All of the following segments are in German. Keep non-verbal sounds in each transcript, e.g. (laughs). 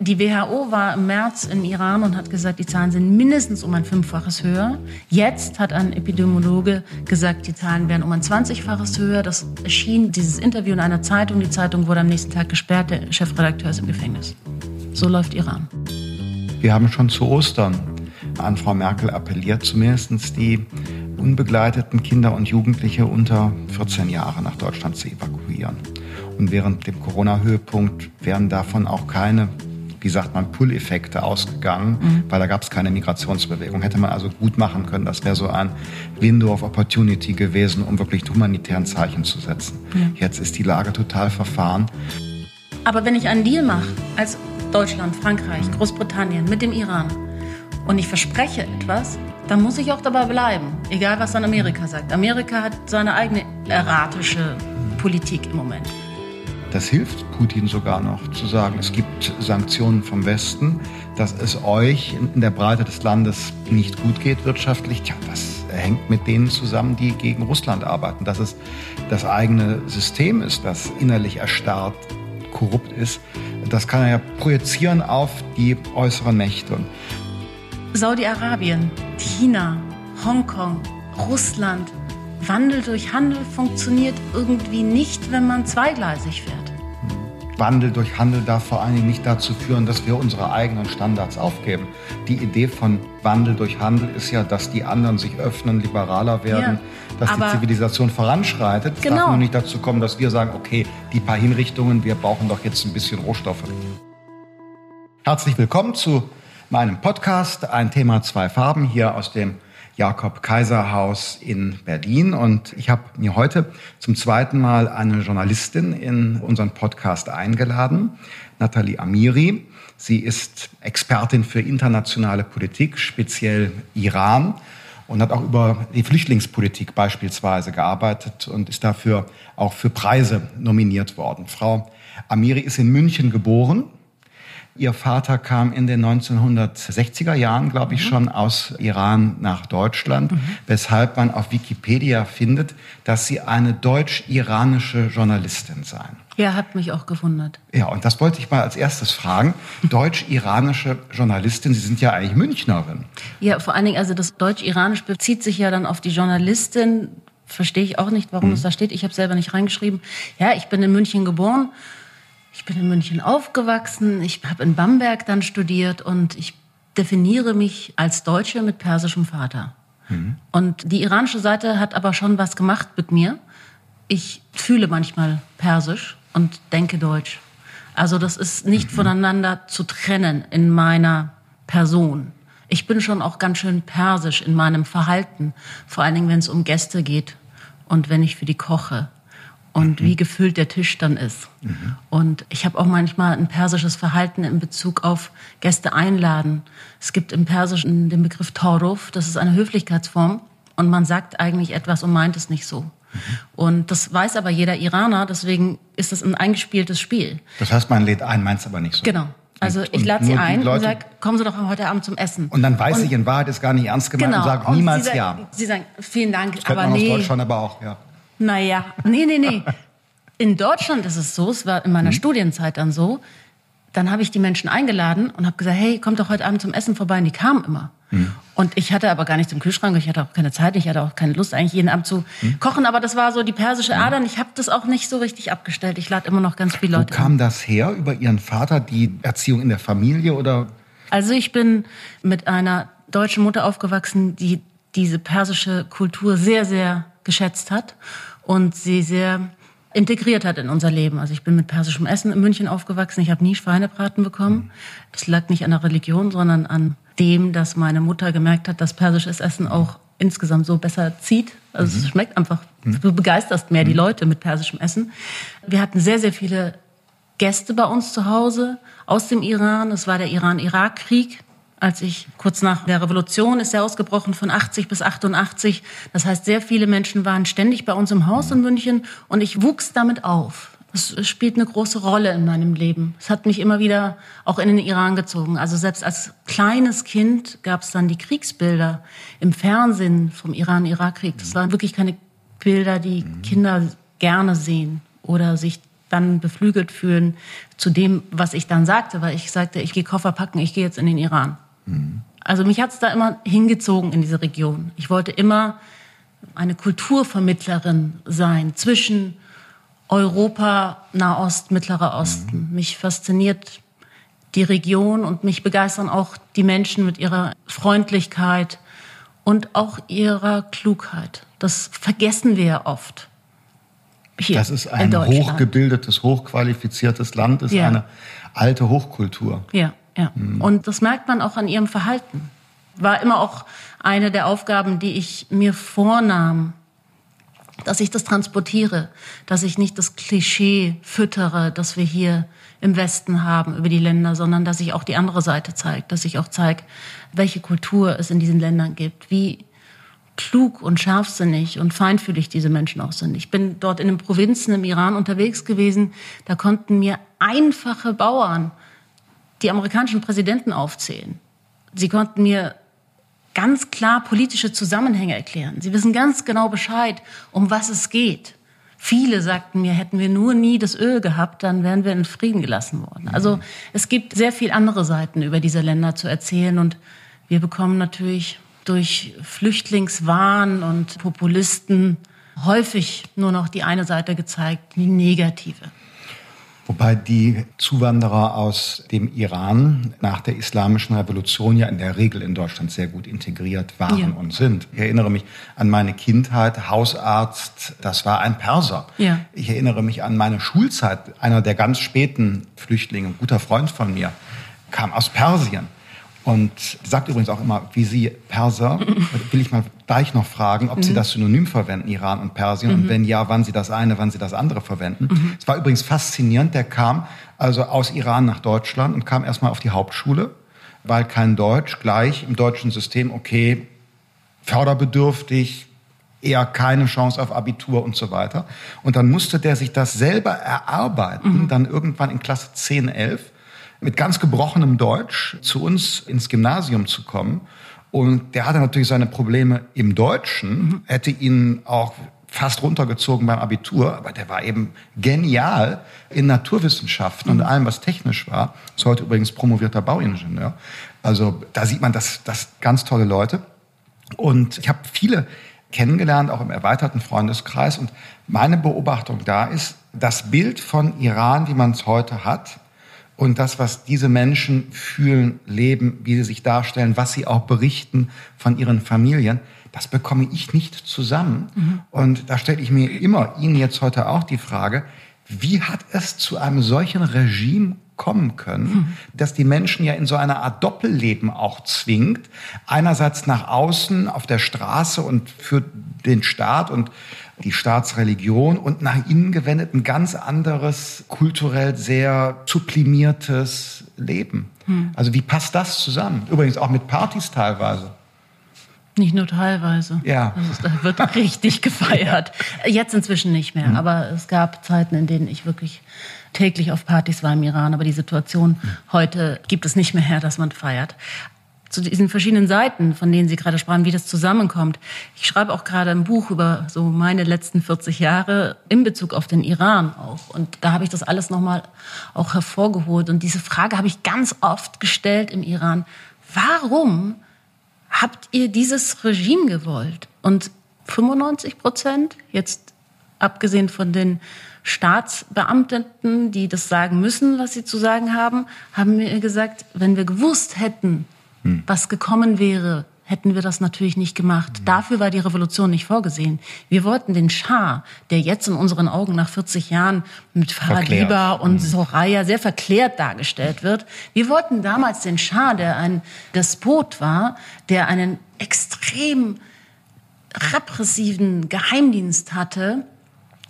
Die WHO war im März im Iran und hat gesagt, die Zahlen sind mindestens um ein Fünffaches höher. Jetzt hat ein Epidemiologe gesagt, die Zahlen wären um ein Zwanzigfaches höher. Das erschien dieses Interview in einer Zeitung. Die Zeitung wurde am nächsten Tag gesperrt. Der Chefredakteur ist im Gefängnis. So läuft Iran. Wir haben schon zu Ostern an Frau Merkel appelliert, zumindest die unbegleiteten Kinder und Jugendliche unter 14 Jahre nach Deutschland zu evakuieren. Und während dem Corona-Höhepunkt wären davon auch keine wie sagt man, Pull-Effekte ausgegangen, mhm. weil da gab es keine Migrationsbewegung. Hätte man also gut machen können. Das wäre so ein Window of Opportunity gewesen, um wirklich humanitären Zeichen zu setzen. Ja. Jetzt ist die Lage total verfahren. Aber wenn ich einen Deal mache, als Deutschland, Frankreich, Großbritannien mit dem Iran, und ich verspreche etwas, dann muss ich auch dabei bleiben, egal was dann Amerika sagt. Amerika hat seine eigene erratische Politik im Moment. Das hilft Putin sogar noch zu sagen, es gibt Sanktionen vom Westen, dass es euch in der Breite des Landes nicht gut geht wirtschaftlich. Tja, das hängt mit denen zusammen, die gegen Russland arbeiten. Dass es das eigene System ist, das innerlich erstarrt, korrupt ist, das kann er ja projizieren auf die äußeren Mächte. Saudi-Arabien, China, Hongkong, Russland, Wandel durch Handel funktioniert irgendwie nicht, wenn man zweigleisig fährt. Wandel durch Handel darf vor allen Dingen nicht dazu führen, dass wir unsere eigenen Standards aufgeben. Die Idee von Wandel durch Handel ist ja, dass die anderen sich öffnen, liberaler werden, ja, dass die Zivilisation voranschreitet. Es genau. darf nur nicht dazu kommen, dass wir sagen, okay, die paar Hinrichtungen, wir brauchen doch jetzt ein bisschen Rohstoffe. Herzlich willkommen zu meinem Podcast, ein Thema zwei Farben hier aus dem Jakob Kaiser Haus in Berlin. Und ich habe mir heute zum zweiten Mal eine Journalistin in unseren Podcast eingeladen, Nathalie Amiri. Sie ist Expertin für internationale Politik, speziell Iran und hat auch über die Flüchtlingspolitik beispielsweise gearbeitet und ist dafür auch für Preise nominiert worden. Frau Amiri ist in München geboren Ihr Vater kam in den 1960er Jahren, glaube ich, mhm. schon aus Iran nach Deutschland, mhm. weshalb man auf Wikipedia findet, dass Sie eine deutsch-iranische Journalistin seien. Ja, hat mich auch gewundert. Ja, und das wollte ich mal als erstes fragen. (laughs) Deutsch-iranische Journalistin, Sie sind ja eigentlich Münchnerin. Ja, vor allen Dingen, also das Deutsch-Iranisch bezieht sich ja dann auf die Journalistin. Verstehe ich auch nicht, warum mhm. es da steht. Ich habe selber nicht reingeschrieben. Ja, ich bin in München geboren ich bin in München aufgewachsen, ich habe in Bamberg dann studiert und ich definiere mich als Deutsche mit persischem Vater. Mhm. Und die iranische Seite hat aber schon was gemacht mit mir. Ich fühle manchmal persisch und denke deutsch. Also das ist nicht mhm. voneinander zu trennen in meiner Person. Ich bin schon auch ganz schön persisch in meinem Verhalten, vor allen Dingen, wenn es um Gäste geht und wenn ich für die koche und mhm. wie gefüllt der Tisch dann ist. Mhm. Und ich habe auch manchmal ein persisches Verhalten in Bezug auf Gäste einladen. Es gibt im Persischen den Begriff Toruf, das ist eine Höflichkeitsform und man sagt eigentlich etwas und meint es nicht so. Mhm. Und das weiß aber jeder Iraner, deswegen ist das ein eingespieltes Spiel. Das heißt, man lädt ein, meint es aber nicht so. Genau. Also und, ich lade sie ein und sage, kommen Sie doch heute Abend zum Essen. Und dann weiß und, ich in Wahrheit ist gar nicht ernst gemeint genau. und sage niemals sie ja. Sie sagen, vielen Dank, das aber man nee. aus Deutschland aber auch, ja. Naja, nee, nee, nee. In Deutschland ist es so, es war in meiner mhm. Studienzeit dann so, dann habe ich die Menschen eingeladen und habe gesagt, hey, kommt doch heute Abend zum Essen vorbei. Und die kamen immer. Mhm. Und ich hatte aber gar nichts im Kühlschrank, ich hatte auch keine Zeit, ich hatte auch keine Lust, eigentlich jeden Abend zu mhm. kochen. Aber das war so die persische. Ader und ich habe das auch nicht so richtig abgestellt. Ich lade immer noch ganz viele Leute Wo kam das her? Über Ihren Vater, die Erziehung in der Familie oder? Also ich bin mit einer deutschen Mutter aufgewachsen, die diese persische Kultur sehr, sehr geschätzt hat und sie sehr integriert hat in unser Leben. Also ich bin mit persischem Essen in München aufgewachsen. Ich habe nie Schweinebraten bekommen. Das lag nicht an der Religion, sondern an dem, dass meine Mutter gemerkt hat, dass persisches Essen auch insgesamt so besser zieht. Also mhm. es schmeckt einfach, mhm. du begeisterst mehr die mhm. Leute mit persischem Essen. Wir hatten sehr, sehr viele Gäste bei uns zu Hause aus dem Iran. Es war der Iran-Irak-Krieg als ich kurz nach der Revolution ist er ausgebrochen von 80 bis 88. Das heißt, sehr viele Menschen waren ständig bei uns im Haus in München und ich wuchs damit auf. Das spielt eine große Rolle in meinem Leben. Es hat mich immer wieder auch in den Iran gezogen. Also selbst als kleines Kind gab es dann die Kriegsbilder im Fernsehen vom Iran-Irak-Krieg. Das waren wirklich keine Bilder, die Kinder gerne sehen oder sich dann beflügelt fühlen zu dem, was ich dann sagte, weil ich sagte, ich gehe Koffer packen, ich gehe jetzt in den Iran. Mhm. Also mich hat es da immer hingezogen in diese Region. Ich wollte immer eine Kulturvermittlerin sein zwischen Europa, Nahost, Mittlerer Osten. Mhm. Mich fasziniert die Region und mich begeistern auch die Menschen mit ihrer Freundlichkeit und auch ihrer Klugheit. Das vergessen wir ja oft. Hier das ist ein hochgebildetes, hochqualifiziertes Land, ist ja. eine alte Hochkultur. Ja, ja. Mhm. Und das merkt man auch an ihrem Verhalten. War immer auch eine der Aufgaben, die ich mir vornahm, dass ich das transportiere, dass ich nicht das Klischee füttere, das wir hier im Westen haben über die Länder, sondern dass ich auch die andere Seite zeige, dass ich auch zeige, welche Kultur es in diesen Ländern gibt, wie klug und scharfsinnig und feinfühlig diese Menschen auch sind. Ich bin dort in den Provinzen im Iran unterwegs gewesen, da konnten mir einfache Bauern die amerikanischen Präsidenten aufzählen. Sie konnten mir ganz klar politische Zusammenhänge erklären. Sie wissen ganz genau Bescheid, um was es geht. Viele sagten mir, hätten wir nur nie das Öl gehabt, dann wären wir in Frieden gelassen worden. Also es gibt sehr viel andere Seiten über diese Länder zu erzählen und wir bekommen natürlich durch Flüchtlingswahn und Populisten häufig nur noch die eine Seite gezeigt, die negative. Wobei die Zuwanderer aus dem Iran nach der islamischen Revolution ja in der Regel in Deutschland sehr gut integriert waren ja. und sind. Ich erinnere mich an meine Kindheit, Hausarzt, das war ein Perser. Ja. Ich erinnere mich an meine Schulzeit, einer der ganz späten Flüchtlinge, ein guter Freund von mir, kam aus Persien. Und sagt übrigens auch immer, wie Sie Perser, (laughs) will ich mal gleich noch fragen, ob mhm. Sie das Synonym verwenden, Iran und Persien, mhm. und wenn ja, wann Sie das eine, wann Sie das andere verwenden. Mhm. Es war übrigens faszinierend, der kam also aus Iran nach Deutschland und kam erstmal auf die Hauptschule, weil kein Deutsch, gleich im deutschen System, okay, förderbedürftig, eher keine Chance auf Abitur und so weiter. Und dann musste der sich das selber erarbeiten, mhm. dann irgendwann in Klasse 10, 11 mit ganz gebrochenem Deutsch zu uns ins Gymnasium zu kommen. Und der hatte natürlich seine Probleme im Deutschen, mhm. hätte ihn auch fast runtergezogen beim Abitur, aber der war eben genial in Naturwissenschaften mhm. und allem, was technisch war. Ist heute übrigens promovierter Bauingenieur. Also da sieht man, dass das ganz tolle Leute. Und ich habe viele kennengelernt, auch im erweiterten Freundeskreis. Und meine Beobachtung da ist, das Bild von Iran, wie man es heute hat, und das, was diese Menschen fühlen, leben, wie sie sich darstellen, was sie auch berichten von ihren Familien, das bekomme ich nicht zusammen. Mhm. Und da stelle ich mir immer Ihnen jetzt heute auch die Frage, wie hat es zu einem solchen Regime kommen können, mhm. dass die Menschen ja in so einer Art Doppelleben auch zwingt. Einerseits nach außen auf der Straße und für den Staat und die Staatsreligion und nach innen gewendet ein ganz anderes, kulturell sehr sublimiertes Leben. Hm. Also wie passt das zusammen? Übrigens auch mit Partys teilweise. Nicht nur teilweise. Ja. Also, da wird richtig (laughs) gefeiert. Jetzt inzwischen nicht mehr. Hm. Aber es gab Zeiten, in denen ich wirklich täglich auf Partys war im Iran. Aber die Situation hm. heute gibt es nicht mehr her, dass man feiert zu diesen verschiedenen Seiten, von denen Sie gerade sprachen, wie das zusammenkommt. Ich schreibe auch gerade ein Buch über so meine letzten 40 Jahre in Bezug auf den Iran auch. Und da habe ich das alles nochmal auch hervorgeholt. Und diese Frage habe ich ganz oft gestellt im Iran. Warum habt ihr dieses Regime gewollt? Und 95 Prozent, jetzt abgesehen von den Staatsbeamteten, die das sagen müssen, was sie zu sagen haben, haben mir gesagt, wenn wir gewusst hätten, hm. was gekommen wäre, hätten wir das natürlich nicht gemacht. Hm. Dafür war die Revolution nicht vorgesehen. Wir wollten den Schah, der jetzt in unseren Augen nach 40 Jahren mit Faradiba und hm. Soraya sehr verklärt dargestellt wird. Wir wollten damals den Schah, der ein Despot war, der einen extrem repressiven Geheimdienst hatte,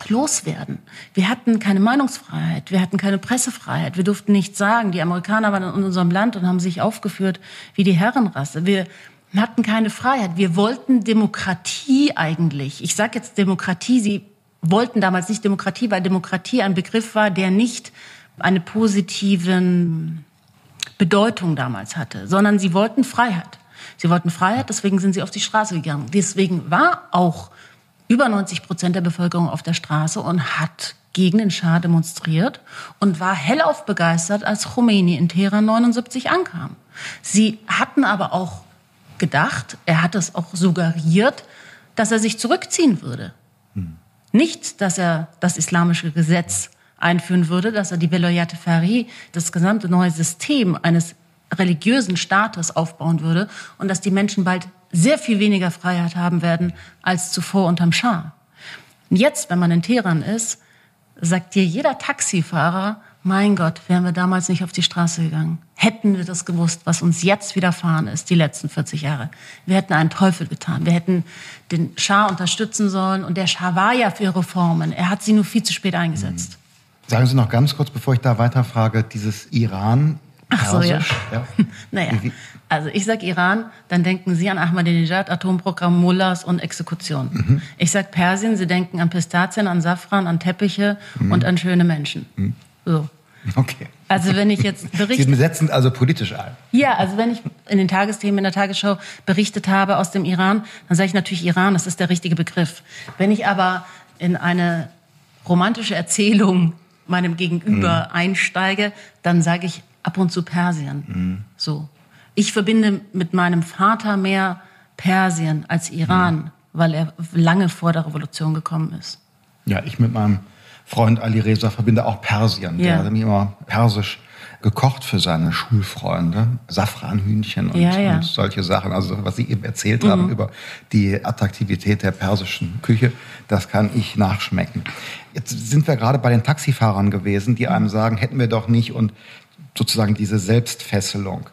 loswerden. Wir hatten keine Meinungsfreiheit, wir hatten keine Pressefreiheit, wir durften nichts sagen. Die Amerikaner waren in unserem Land und haben sich aufgeführt wie die Herrenrasse. Wir hatten keine Freiheit. Wir wollten Demokratie eigentlich. Ich sage jetzt Demokratie, sie wollten damals nicht Demokratie, weil Demokratie ein Begriff war, der nicht eine positive Bedeutung damals hatte, sondern sie wollten Freiheit. Sie wollten Freiheit, deswegen sind sie auf die Straße gegangen. Deswegen war auch über 90 Prozent der Bevölkerung auf der Straße und hat gegen den Schah demonstriert und war hellauf begeistert, als Khomeini in Teheran 79 ankam. Sie hatten aber auch gedacht, er hat es auch suggeriert, dass er sich zurückziehen würde. Hm. Nicht, dass er das islamische Gesetz einführen würde, dass er die Veloyate Fari, das gesamte neue System eines religiösen Staates aufbauen würde und dass die Menschen bald sehr viel weniger Freiheit haben werden als zuvor unterm Schah. Jetzt, wenn man in Teheran ist, sagt dir jeder Taxifahrer, mein Gott, wären wir damals nicht auf die Straße gegangen. Hätten wir das gewusst, was uns jetzt widerfahren ist, die letzten 40 Jahre. Wir hätten einen Teufel getan. Wir hätten den Schah unterstützen sollen. Und der Schah war ja für Reformen. Er hat sie nur viel zu spät eingesetzt. Sagen Sie noch ganz kurz, bevor ich da weiterfrage, dieses Iran. Ach so, ja. ja. (laughs) naja, also ich sage Iran, dann denken Sie an Ahmadinejad, Atomprogramm, Mullahs und Exekution. Mhm. Ich sage Persien, Sie denken an Pistazien, an Safran, an Teppiche mhm. und an schöne Menschen. Mhm. So. Okay. Also wenn ich jetzt berichte... (laughs) Sie setzen also politisch ein. Ja, also wenn ich in den Tagesthemen, in der Tagesschau berichtet habe aus dem Iran, dann sage ich natürlich Iran, das ist der richtige Begriff. Wenn ich aber in eine romantische Erzählung meinem Gegenüber mhm. einsteige, dann sage ich ab und zu Persien. Mhm. So. Ich verbinde mit meinem Vater mehr Persien als Iran, mhm. weil er lange vor der Revolution gekommen ist. Ja, ich mit meinem Freund Ali Reza verbinde auch Persien. Ja. Der hat mir immer persisch gekocht für seine Schulfreunde. Safranhühnchen und, ja, ja. und solche Sachen. Also was Sie eben erzählt mhm. haben über die Attraktivität der persischen Küche, das kann ich nachschmecken. Jetzt sind wir gerade bei den Taxifahrern gewesen, die einem sagen, hätten wir doch nicht und sozusagen diese Selbstfesselung.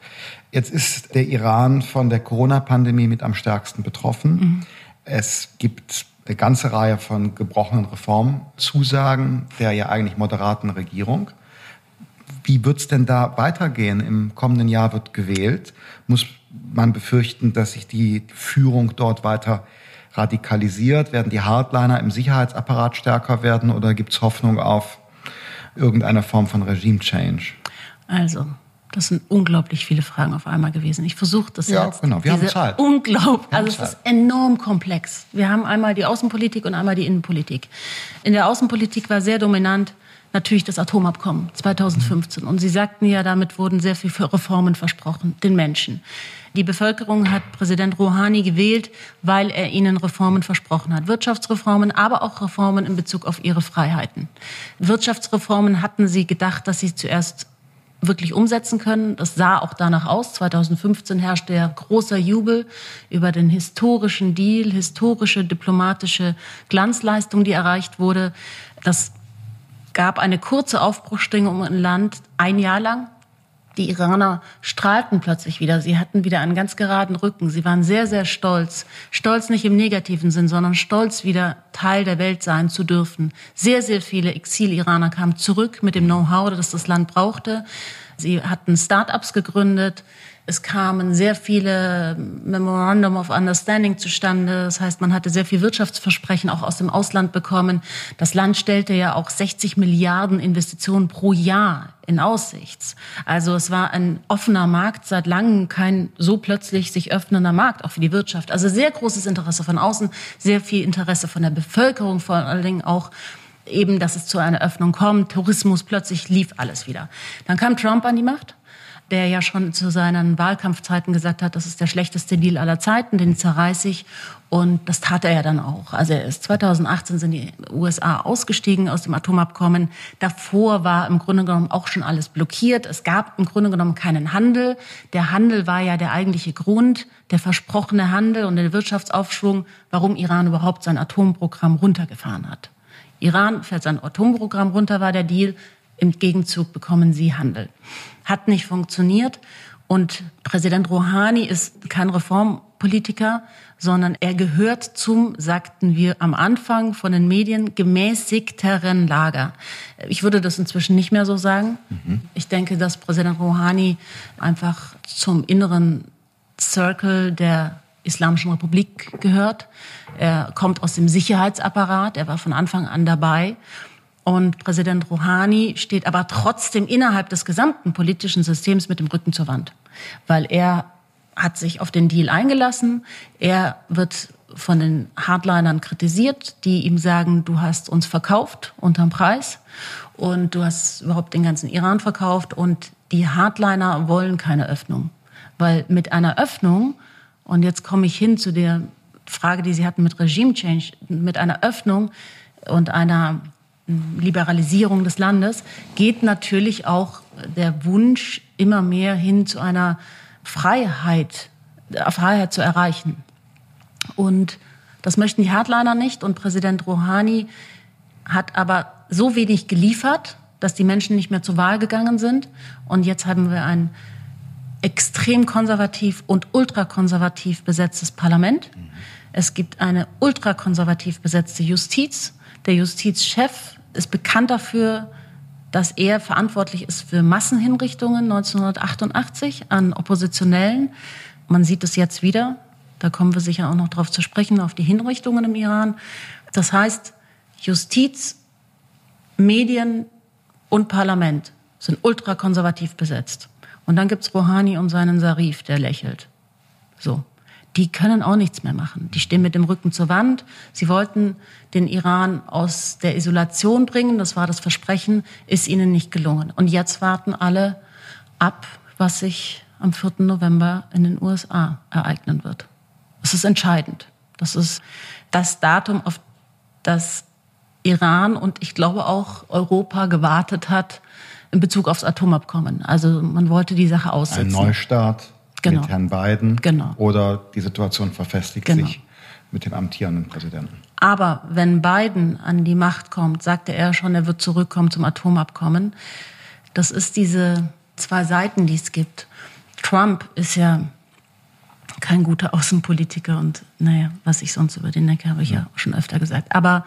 Jetzt ist der Iran von der Corona-Pandemie mit am stärksten betroffen. Mhm. Es gibt eine ganze Reihe von gebrochenen Reformzusagen der ja eigentlich moderaten Regierung. Wie wird es denn da weitergehen? Im kommenden Jahr wird gewählt. Muss man befürchten, dass sich die Führung dort weiter radikalisiert? Werden die Hardliner im Sicherheitsapparat stärker werden oder gibt es Hoffnung auf irgendeine Form von Regime-Change? Also, das sind unglaublich viele Fragen auf einmal gewesen. Ich versuche das ja, jetzt. Ja, genau. Wir haben Zeit. Unglaublich. Also es ist enorm komplex. Wir haben einmal die Außenpolitik und einmal die Innenpolitik. In der Außenpolitik war sehr dominant natürlich das Atomabkommen 2015. Und Sie sagten ja, damit wurden sehr viele Reformen versprochen, den Menschen. Die Bevölkerung hat Präsident Rouhani gewählt, weil er ihnen Reformen versprochen hat. Wirtschaftsreformen, aber auch Reformen in Bezug auf ihre Freiheiten. Wirtschaftsreformen hatten sie gedacht, dass sie zuerst wirklich umsetzen können. Das sah auch danach aus. 2015 herrschte ja großer Jubel über den historischen Deal, historische diplomatische Glanzleistung, die erreicht wurde. Das gab eine kurze Aufbruchstimmung im Land, ein Jahr lang. Die Iraner strahlten plötzlich wieder. Sie hatten wieder einen ganz geraden Rücken. Sie waren sehr, sehr stolz. Stolz nicht im negativen Sinn, sondern stolz, wieder Teil der Welt sein zu dürfen. Sehr, sehr viele Exil-Iraner kamen zurück mit dem Know-how, das das Land brauchte. Sie hatten Start-ups gegründet. Es kamen sehr viele Memorandum of Understanding zustande. Das heißt, man hatte sehr viel Wirtschaftsversprechen auch aus dem Ausland bekommen. Das Land stellte ja auch 60 Milliarden Investitionen pro Jahr in Aussicht. Also es war ein offener Markt, seit langem kein so plötzlich sich öffnender Markt, auch für die Wirtschaft. Also sehr großes Interesse von außen, sehr viel Interesse von der Bevölkerung, vor allen Dingen auch eben, dass es zu einer Öffnung kommt. Tourismus, plötzlich lief alles wieder. Dann kam Trump an die Macht der ja schon zu seinen Wahlkampfzeiten gesagt hat, das ist der schlechteste Deal aller Zeiten, den zerreiße ich. Und das tat er ja dann auch. Also er ist 2018 sind die USA ausgestiegen aus dem Atomabkommen. Davor war im Grunde genommen auch schon alles blockiert. Es gab im Grunde genommen keinen Handel. Der Handel war ja der eigentliche Grund, der versprochene Handel und der Wirtschaftsaufschwung, warum Iran überhaupt sein Atomprogramm runtergefahren hat. Iran fährt sein Atomprogramm runter, war der Deal. Im Gegenzug bekommen sie Handel. Hat nicht funktioniert. Und Präsident Rouhani ist kein Reformpolitiker, sondern er gehört zum, sagten wir am Anfang von den Medien, gemäßigteren Lager. Ich würde das inzwischen nicht mehr so sagen. Mhm. Ich denke, dass Präsident Rouhani einfach zum inneren Circle der Islamischen Republik gehört. Er kommt aus dem Sicherheitsapparat, er war von Anfang an dabei. Und Präsident Rouhani steht aber trotzdem innerhalb des gesamten politischen Systems mit dem Rücken zur Wand, weil er hat sich auf den Deal eingelassen. Er wird von den Hardlinern kritisiert, die ihm sagen, du hast uns verkauft unterm Preis und du hast überhaupt den ganzen Iran verkauft und die Hardliner wollen keine Öffnung. Weil mit einer Öffnung, und jetzt komme ich hin zu der Frage, die Sie hatten mit Regime Change, mit einer Öffnung und einer Liberalisierung des Landes geht natürlich auch der Wunsch immer mehr hin zu einer Freiheit, Freiheit zu erreichen. Und das möchten die Hardliner nicht. Und Präsident Rouhani hat aber so wenig geliefert, dass die Menschen nicht mehr zur Wahl gegangen sind. Und jetzt haben wir ein extrem konservativ und ultrakonservativ besetztes Parlament. Es gibt eine ultrakonservativ besetzte Justiz. Der Justizchef ist bekannt dafür, dass er verantwortlich ist für Massenhinrichtungen 1988 an Oppositionellen. Man sieht es jetzt wieder. Da kommen wir sicher auch noch darauf zu sprechen, auf die Hinrichtungen im Iran. Das heißt, Justiz, Medien und Parlament sind ultrakonservativ besetzt. Und dann gibt's Rouhani und seinen Sarif, der lächelt. So die können auch nichts mehr machen. Die stehen mit dem Rücken zur Wand. Sie wollten den Iran aus der Isolation bringen. Das war das Versprechen, ist ihnen nicht gelungen. Und jetzt warten alle ab, was sich am 4. November in den USA ereignen wird. Das ist entscheidend. Das ist das Datum, auf das Iran und ich glaube auch Europa gewartet hat in Bezug aufs Atomabkommen. Also man wollte die Sache aussetzen. Ein Neustart genau. mit Herrn Biden genau. oder die Situation verfestigt genau. sich mit dem amtierenden Präsidenten. Aber wenn Biden an die Macht kommt, sagte er schon, er wird zurückkommen zum Atomabkommen. Das ist diese zwei Seiten, die es gibt. Trump ist ja kein guter Außenpolitiker und naja, was ich sonst über den denke, habe ich ja, ja schon öfter gesagt. Aber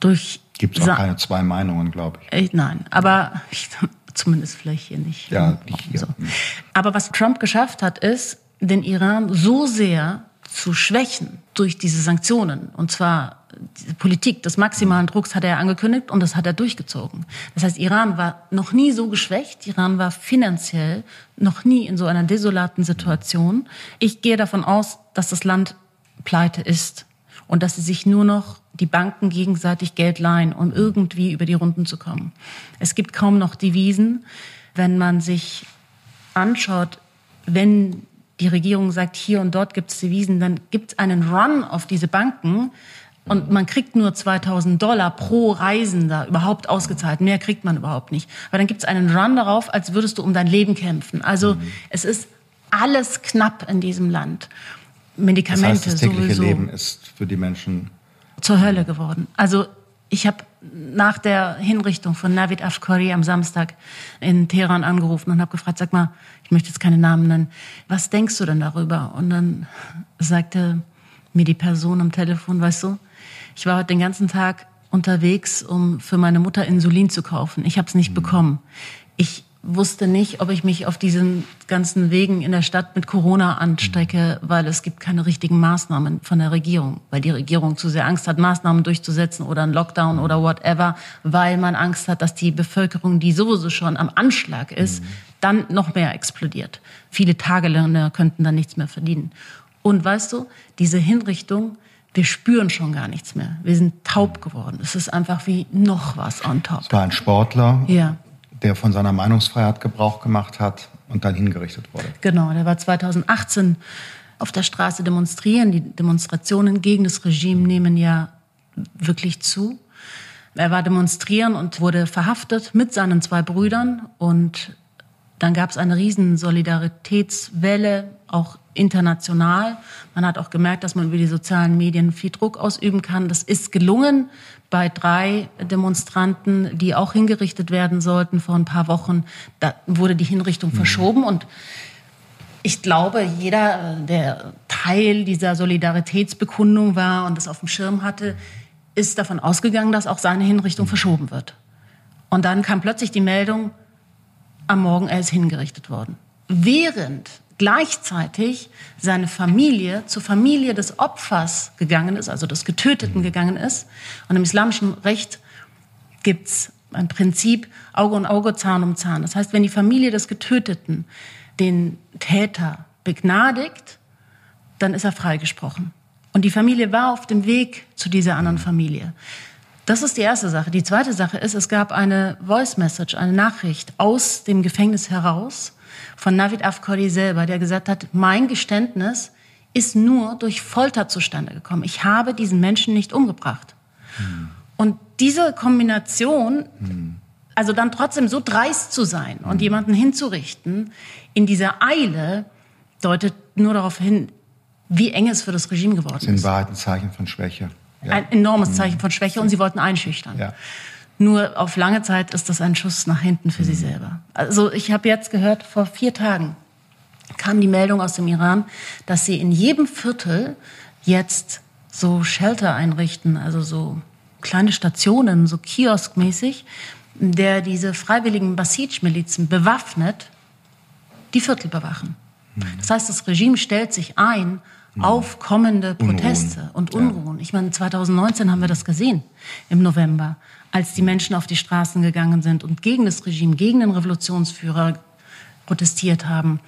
durch gibt es auch keine zwei Meinungen, glaube ich. Nein, aber ich, Zumindest vielleicht hier nicht. Ja, nicht hier. So. Aber was Trump geschafft hat, ist, den Iran so sehr zu schwächen durch diese Sanktionen. Und zwar die Politik des maximalen Drucks hat er angekündigt und das hat er durchgezogen. Das heißt, Iran war noch nie so geschwächt. Iran war finanziell noch nie in so einer desolaten Situation. Ich gehe davon aus, dass das Land pleite ist und dass sie sich nur noch die Banken gegenseitig Geld leihen, um irgendwie über die Runden zu kommen. Es gibt kaum noch Devisen. Wenn man sich anschaut, wenn die Regierung sagt, hier und dort gibt es Devisen, dann gibt es einen Run auf diese Banken und man kriegt nur 2000 Dollar pro Reisender überhaupt ausgezahlt. Mehr kriegt man überhaupt nicht. Aber dann gibt es einen Run darauf, als würdest du um dein Leben kämpfen. Also mhm. es ist alles knapp in diesem Land. Medikamente das heißt, das tägliche sowieso. Leben ist für die Menschen zur Hölle geworden. Also ich habe nach der Hinrichtung von Navid Afkari am Samstag in Teheran angerufen und habe gefragt, sag mal, ich möchte jetzt keine Namen nennen, was denkst du denn darüber? Und dann sagte mir die Person am Telefon, weißt du, ich war heute den ganzen Tag unterwegs, um für meine Mutter Insulin zu kaufen. Ich habe es nicht mhm. bekommen. Ich wusste nicht, ob ich mich auf diesen ganzen Wegen in der Stadt mit Corona anstecke, weil es gibt keine richtigen Maßnahmen von der Regierung, weil die Regierung zu sehr Angst hat, Maßnahmen durchzusetzen oder einen Lockdown oder whatever, weil man Angst hat, dass die Bevölkerung, die sowieso schon am Anschlag ist, mhm. dann noch mehr explodiert. Viele Tagelöhner könnten dann nichts mehr verdienen. Und weißt du, diese Hinrichtung, wir spüren schon gar nichts mehr. Wir sind taub geworden. Es ist einfach wie noch was on top. Es war ein Sportler. Ja der von seiner Meinungsfreiheit Gebrauch gemacht hat und dann hingerichtet wurde. Genau, der war 2018 auf der Straße demonstrieren. Die Demonstrationen gegen das Regime nehmen ja wirklich zu. Er war demonstrieren und wurde verhaftet mit seinen zwei Brüdern und dann gab es eine riesen Solidaritätswelle, auch international. Man hat auch gemerkt, dass man über die sozialen Medien viel Druck ausüben kann. Das ist gelungen bei drei Demonstranten, die auch hingerichtet werden sollten vor ein paar Wochen. Da wurde die Hinrichtung mhm. verschoben und ich glaube, jeder, der Teil dieser Solidaritätsbekundung war und das auf dem Schirm hatte, ist davon ausgegangen, dass auch seine Hinrichtung verschoben wird. Und dann kam plötzlich die Meldung, am Morgen er ist hingerichtet worden. Während gleichzeitig seine Familie zur Familie des Opfers gegangen ist, also des Getöteten gegangen ist. Und im islamischen Recht gibt es ein Prinzip Auge um Auge, Zahn um Zahn. Das heißt, wenn die Familie des Getöteten den Täter begnadigt, dann ist er freigesprochen. Und die Familie war auf dem Weg zu dieser anderen Familie. Das ist die erste Sache. Die zweite Sache ist, es gab eine Voice Message, eine Nachricht aus dem Gefängnis heraus von Navid Afkori selber, der gesagt hat, mein Geständnis ist nur durch Folter zustande gekommen. Ich habe diesen Menschen nicht umgebracht. Hm. Und diese Kombination, hm. also dann trotzdem so dreist zu sein hm. und jemanden hinzurichten, in dieser Eile, deutet nur darauf hin, wie eng es für das Regime geworden ist. Das ist in Wahrheit ein Zeichen von Schwäche. Ja. Ein enormes Zeichen von Schwäche und sie wollten einschüchtern. Ja. Nur auf lange Zeit ist das ein Schuss nach hinten für mhm. sie selber. Also ich habe jetzt gehört, vor vier Tagen kam die Meldung aus dem Iran, dass sie in jedem Viertel jetzt so Shelter einrichten, also so kleine Stationen, so kioskmäßig, der diese freiwilligen Basij-Milizen bewaffnet die Viertel bewachen. Mhm. Das heißt, das Regime stellt sich ein auf kommende Proteste Unruhen. und Unruhen. Ja. Ich meine, 2019 haben wir das gesehen im November, als die Menschen auf die Straßen gegangen sind und gegen das Regime, gegen den Revolutionsführer protestiert haben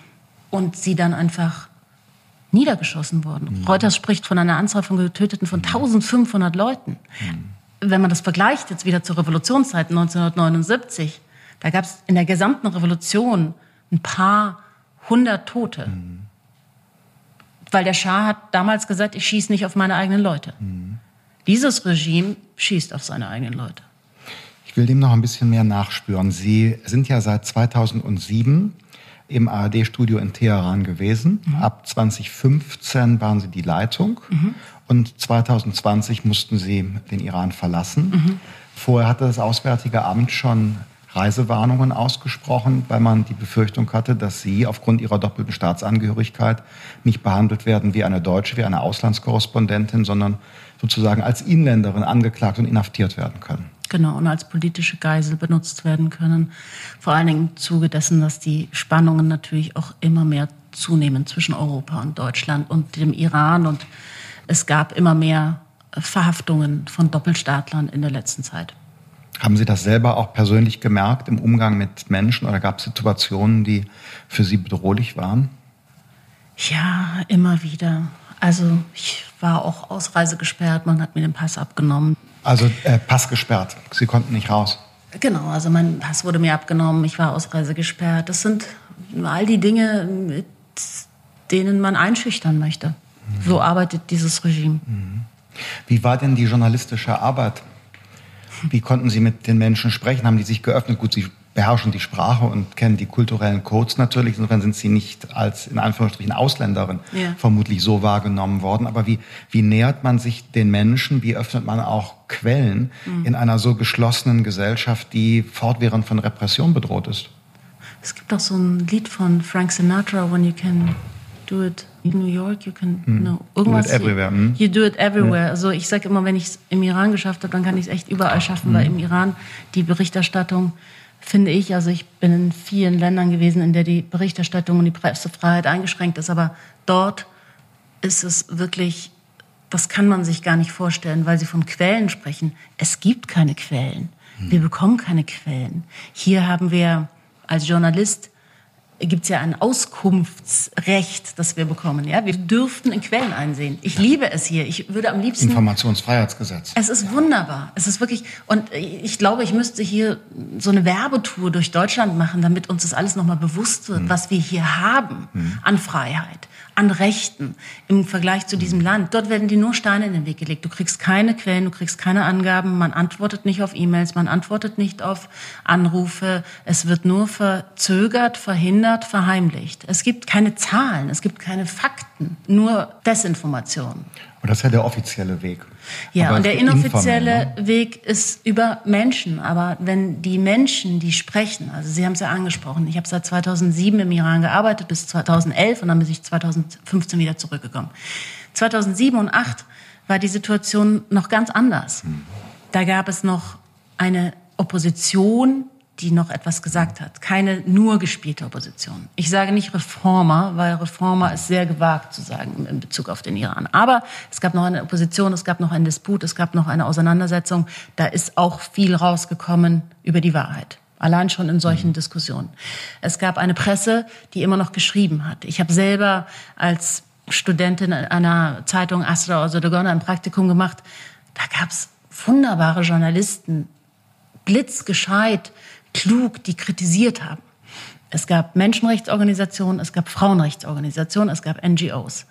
und sie dann einfach niedergeschossen wurden. Mhm. Reuters spricht von einer Anzahl von Getöteten von 1500 Leuten. Mhm. Wenn man das vergleicht jetzt wieder zur Revolutionszeit 1979, da gab es in der gesamten Revolution ein paar hundert Tote. Mhm. Weil der Schah hat damals gesagt, ich schieße nicht auf meine eigenen Leute. Mhm. Dieses Regime schießt auf seine eigenen Leute. Ich will dem noch ein bisschen mehr nachspüren. Sie sind ja seit 2007 im ARD-Studio in Teheran gewesen. Mhm. Ab 2015 waren Sie die Leitung mhm. und 2020 mussten Sie den Iran verlassen. Mhm. Vorher hatte das Auswärtige Amt schon Reisewarnungen ausgesprochen, weil man die Befürchtung hatte, dass sie aufgrund ihrer doppelten Staatsangehörigkeit nicht behandelt werden wie eine Deutsche, wie eine Auslandskorrespondentin, sondern sozusagen als Inländerin angeklagt und inhaftiert werden können. Genau, und als politische Geisel benutzt werden können. Vor allen Dingen im Zuge dessen, dass die Spannungen natürlich auch immer mehr zunehmen zwischen Europa und Deutschland und dem Iran. Und es gab immer mehr Verhaftungen von Doppelstaatlern in der letzten Zeit. Haben Sie das selber auch persönlich gemerkt im Umgang mit Menschen oder gab es Situationen, die für Sie bedrohlich waren? Ja, immer wieder. Also ich war auch ausreisegesperrt, man hat mir den Pass abgenommen. Also äh, Pass gesperrt, Sie konnten nicht raus? Genau, also mein Pass wurde mir abgenommen, ich war ausreisegesperrt. Das sind all die Dinge, mit denen man einschüchtern möchte. Mhm. So arbeitet dieses Regime. Mhm. Wie war denn die journalistische Arbeit wie konnten Sie mit den Menschen sprechen? Haben die sich geöffnet? Gut, Sie beherrschen die Sprache und kennen die kulturellen Codes natürlich. Insofern sind Sie nicht als in Anführungsstrichen Ausländerin ja. vermutlich so wahrgenommen worden. Aber wie, wie nähert man sich den Menschen? Wie öffnet man auch Quellen mhm. in einer so geschlossenen Gesellschaft, die fortwährend von Repression bedroht ist? Es gibt auch so ein Lied von Frank Sinatra, When You Can Do It in New York, you can, mm. no, irgendwas. Do it everywhere. Mm. You do it everywhere. Ja. Also ich sage immer, wenn ich es im Iran geschafft habe, dann kann ich es echt überall schaffen, weil im Iran die Berichterstattung, finde ich, also ich bin in vielen Ländern gewesen, in der die Berichterstattung und die Pressefreiheit eingeschränkt ist, aber dort ist es wirklich, das kann man sich gar nicht vorstellen, weil Sie von Quellen sprechen. Es gibt keine Quellen. Wir bekommen keine Quellen. Hier haben wir als Journalist gibt es ja ein Auskunftsrecht, das wir bekommen. Ja? Wir dürften in Quellen einsehen. Ich liebe es hier. Ich würde am liebsten... Informationsfreiheitsgesetz. Es ist wunderbar. Es ist wirklich... Und ich glaube, ich müsste hier so eine Werbetour durch Deutschland machen, damit uns das alles nochmal bewusst wird, hm. was wir hier haben hm. an Freiheit an Rechten im Vergleich zu diesem Land. Dort werden dir nur Steine in den Weg gelegt. Du kriegst keine Quellen, du kriegst keine Angaben, man antwortet nicht auf E-Mails, man antwortet nicht auf Anrufe. Es wird nur verzögert, verhindert, verheimlicht. Es gibt keine Zahlen, es gibt keine Fakten, nur Desinformation. Und das ist ja der offizielle Weg. Ja, aber und der inoffizielle ne? Weg ist über Menschen. Aber wenn die Menschen, die sprechen, also Sie haben es ja angesprochen, ich habe seit 2007 im Iran gearbeitet bis 2011 und dann bin ich 2015 wieder zurückgekommen. 2007 und 2008 war die Situation noch ganz anders. Hm. Da gab es noch eine Opposition, die noch etwas gesagt hat. Keine nur gespielte Opposition. Ich sage nicht Reformer, weil Reformer ist sehr gewagt zu sagen in Bezug auf den Iran. Aber es gab noch eine Opposition, es gab noch einen Disput, es gab noch eine Auseinandersetzung. Da ist auch viel rausgekommen über die Wahrheit. Allein schon in solchen mhm. Diskussionen. Es gab eine Presse, die immer noch geschrieben hat. Ich habe selber als Studentin einer Zeitung Astra also Dogona ein Praktikum gemacht. Da gab es wunderbare Journalisten, blitzgescheit, klug, die kritisiert haben. Es gab Menschenrechtsorganisationen, es gab Frauenrechtsorganisationen, es gab NGOs.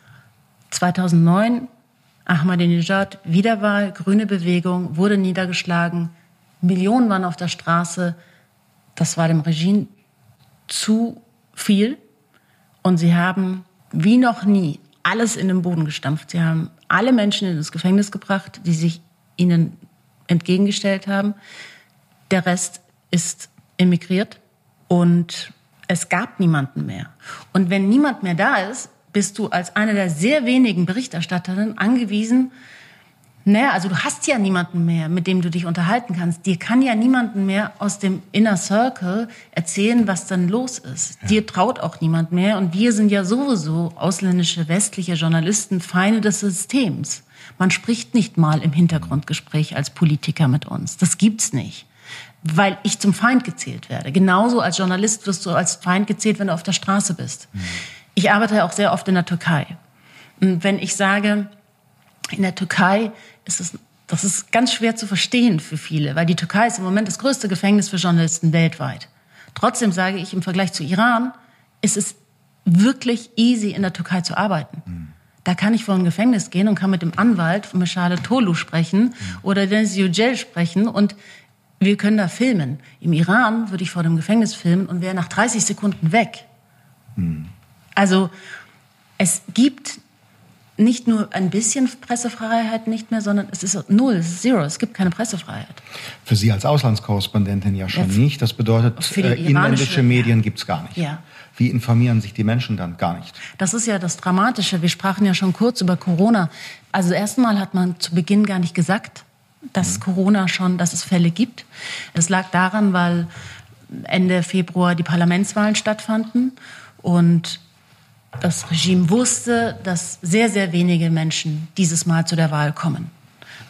2009 Ahmadinejad, Wiederwahl, grüne Bewegung, wurde niedergeschlagen. Millionen waren auf der Straße. Das war dem Regime zu viel. Und sie haben wie noch nie alles in den Boden gestampft. Sie haben alle Menschen in das Gefängnis gebracht, die sich ihnen entgegengestellt haben. Der Rest ist emigriert und es gab niemanden mehr. Und wenn niemand mehr da ist, bist du als eine der sehr wenigen Berichterstatterinnen angewiesen, naja, also du hast ja niemanden mehr, mit dem du dich unterhalten kannst. Dir kann ja niemanden mehr aus dem Inner Circle erzählen, was dann los ist. Ja. Dir traut auch niemand mehr. Und wir sind ja sowieso ausländische westliche Journalisten Feinde des Systems. Man spricht nicht mal im Hintergrundgespräch als Politiker mit uns. Das gibt's nicht. Weil ich zum Feind gezählt werde. Genauso als Journalist wirst du als Feind gezählt, wenn du auf der Straße bist. Mhm. Ich arbeite auch sehr oft in der Türkei. Und wenn ich sage, in der Türkei ist es, das ist ganz schwer zu verstehen für viele, weil die Türkei ist im Moment das größte Gefängnis für Journalisten weltweit. Trotzdem sage ich, im Vergleich zu Iran ist es wirklich easy, in der Türkei zu arbeiten. Mhm. Da kann ich vor ein Gefängnis gehen und kann mit dem Anwalt von Meshale Tolu sprechen mhm. oder Deniz Yücel sprechen und wir können da filmen. Im Iran würde ich vor dem Gefängnis filmen und wäre nach 30 Sekunden weg. Mhm. Also es gibt nicht nur ein bisschen Pressefreiheit nicht mehr, sondern es ist null, es ist zero, es gibt keine Pressefreiheit. Für Sie als Auslandskorrespondentin ja schon ja, nicht. Das bedeutet, äh, inländische Medien gibt es gar nicht. Ja. Wie informieren sich die Menschen dann gar nicht? Das ist ja das Dramatische. Wir sprachen ja schon kurz über Corona. Also erstmal hat man zu Beginn gar nicht gesagt, dass mhm. Corona schon, dass es Fälle gibt. Es lag daran, weil Ende Februar die Parlamentswahlen stattfanden und das Regime wusste, dass sehr, sehr wenige Menschen dieses Mal zu der Wahl kommen.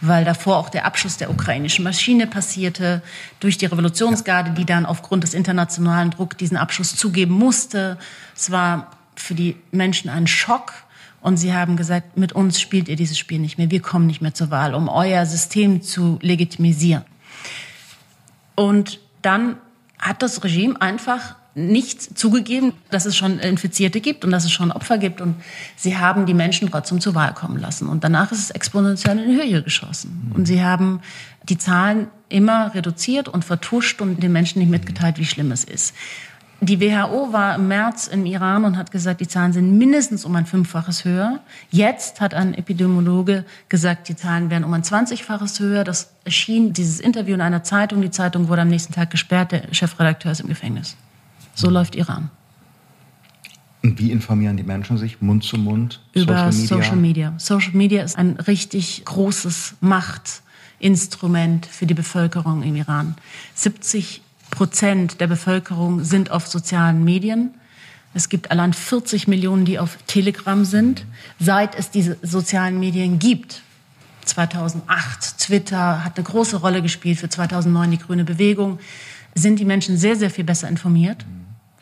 Weil davor auch der Abschuss der ukrainischen Maschine passierte, durch die Revolutionsgarde, die dann aufgrund des internationalen Drucks diesen Abschuss zugeben musste. Es war für die Menschen ein Schock. Und sie haben gesagt, mit uns spielt ihr dieses Spiel nicht mehr. Wir kommen nicht mehr zur Wahl, um euer System zu legitimisieren. Und dann hat das Regime einfach nicht zugegeben, dass es schon Infizierte gibt und dass es schon Opfer gibt. Und sie haben die Menschen trotzdem zur Wahl kommen lassen. Und danach ist es exponentiell in die Höhe geschossen. Mhm. Und sie haben die Zahlen immer reduziert und vertuscht und den Menschen nicht mitgeteilt, wie schlimm es ist. Die WHO war im März im Iran und hat gesagt, die Zahlen sind mindestens um ein Fünffaches höher. Jetzt hat ein Epidemiologe gesagt, die Zahlen wären um ein Zwanzigfaches höher. Das erschien dieses Interview in einer Zeitung. Die Zeitung wurde am nächsten Tag gesperrt. Der Chefredakteur ist im Gefängnis. So läuft Iran. Und wie informieren die Menschen sich? Mund zu Mund? Über Social Media? Social Media. Social Media ist ein richtig großes Machtinstrument für die Bevölkerung im Iran. 70 Prozent der Bevölkerung sind auf sozialen Medien. Es gibt allein 40 Millionen, die auf Telegram sind. Seit es diese sozialen Medien gibt, 2008, Twitter hat eine große Rolle gespielt, für 2009 die Grüne Bewegung, sind die Menschen sehr, sehr viel besser informiert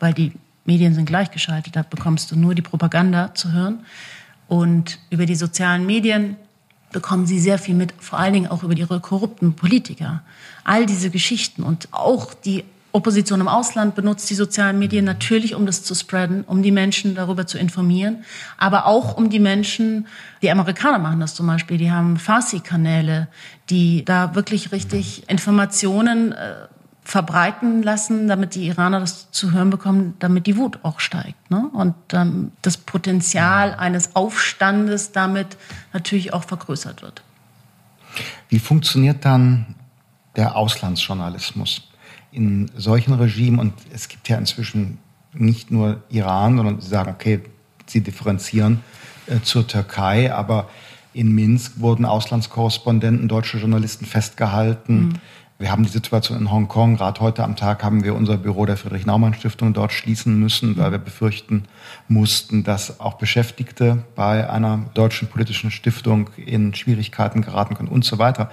weil die Medien sind gleichgeschaltet, da bekommst du nur die Propaganda zu hören. Und über die sozialen Medien bekommen sie sehr viel mit, vor allen Dingen auch über ihre korrupten Politiker. All diese Geschichten und auch die Opposition im Ausland benutzt die sozialen Medien natürlich, um das zu spreaden, um die Menschen darüber zu informieren, aber auch um die Menschen, die Amerikaner machen das zum Beispiel, die haben Farsi-Kanäle, die da wirklich richtig Informationen äh, verbreiten lassen, damit die Iraner das zu hören bekommen, damit die Wut auch steigt. Ne? Und ähm, das Potenzial eines Aufstandes damit natürlich auch vergrößert wird. Wie funktioniert dann der Auslandsjournalismus in solchen Regimen? Und es gibt ja inzwischen nicht nur Iran, sondern Sie sagen, okay, Sie differenzieren äh, zur Türkei, aber in Minsk wurden Auslandskorrespondenten, deutsche Journalisten festgehalten. Mhm Wir haben die Situation in Hongkong. Gerade heute am Tag haben wir unser Büro der Friedrich-Naumann-Stiftung dort schließen müssen, weil wir befürchten mussten, dass auch Beschäftigte bei einer deutschen politischen Stiftung in Schwierigkeiten geraten können und so weiter.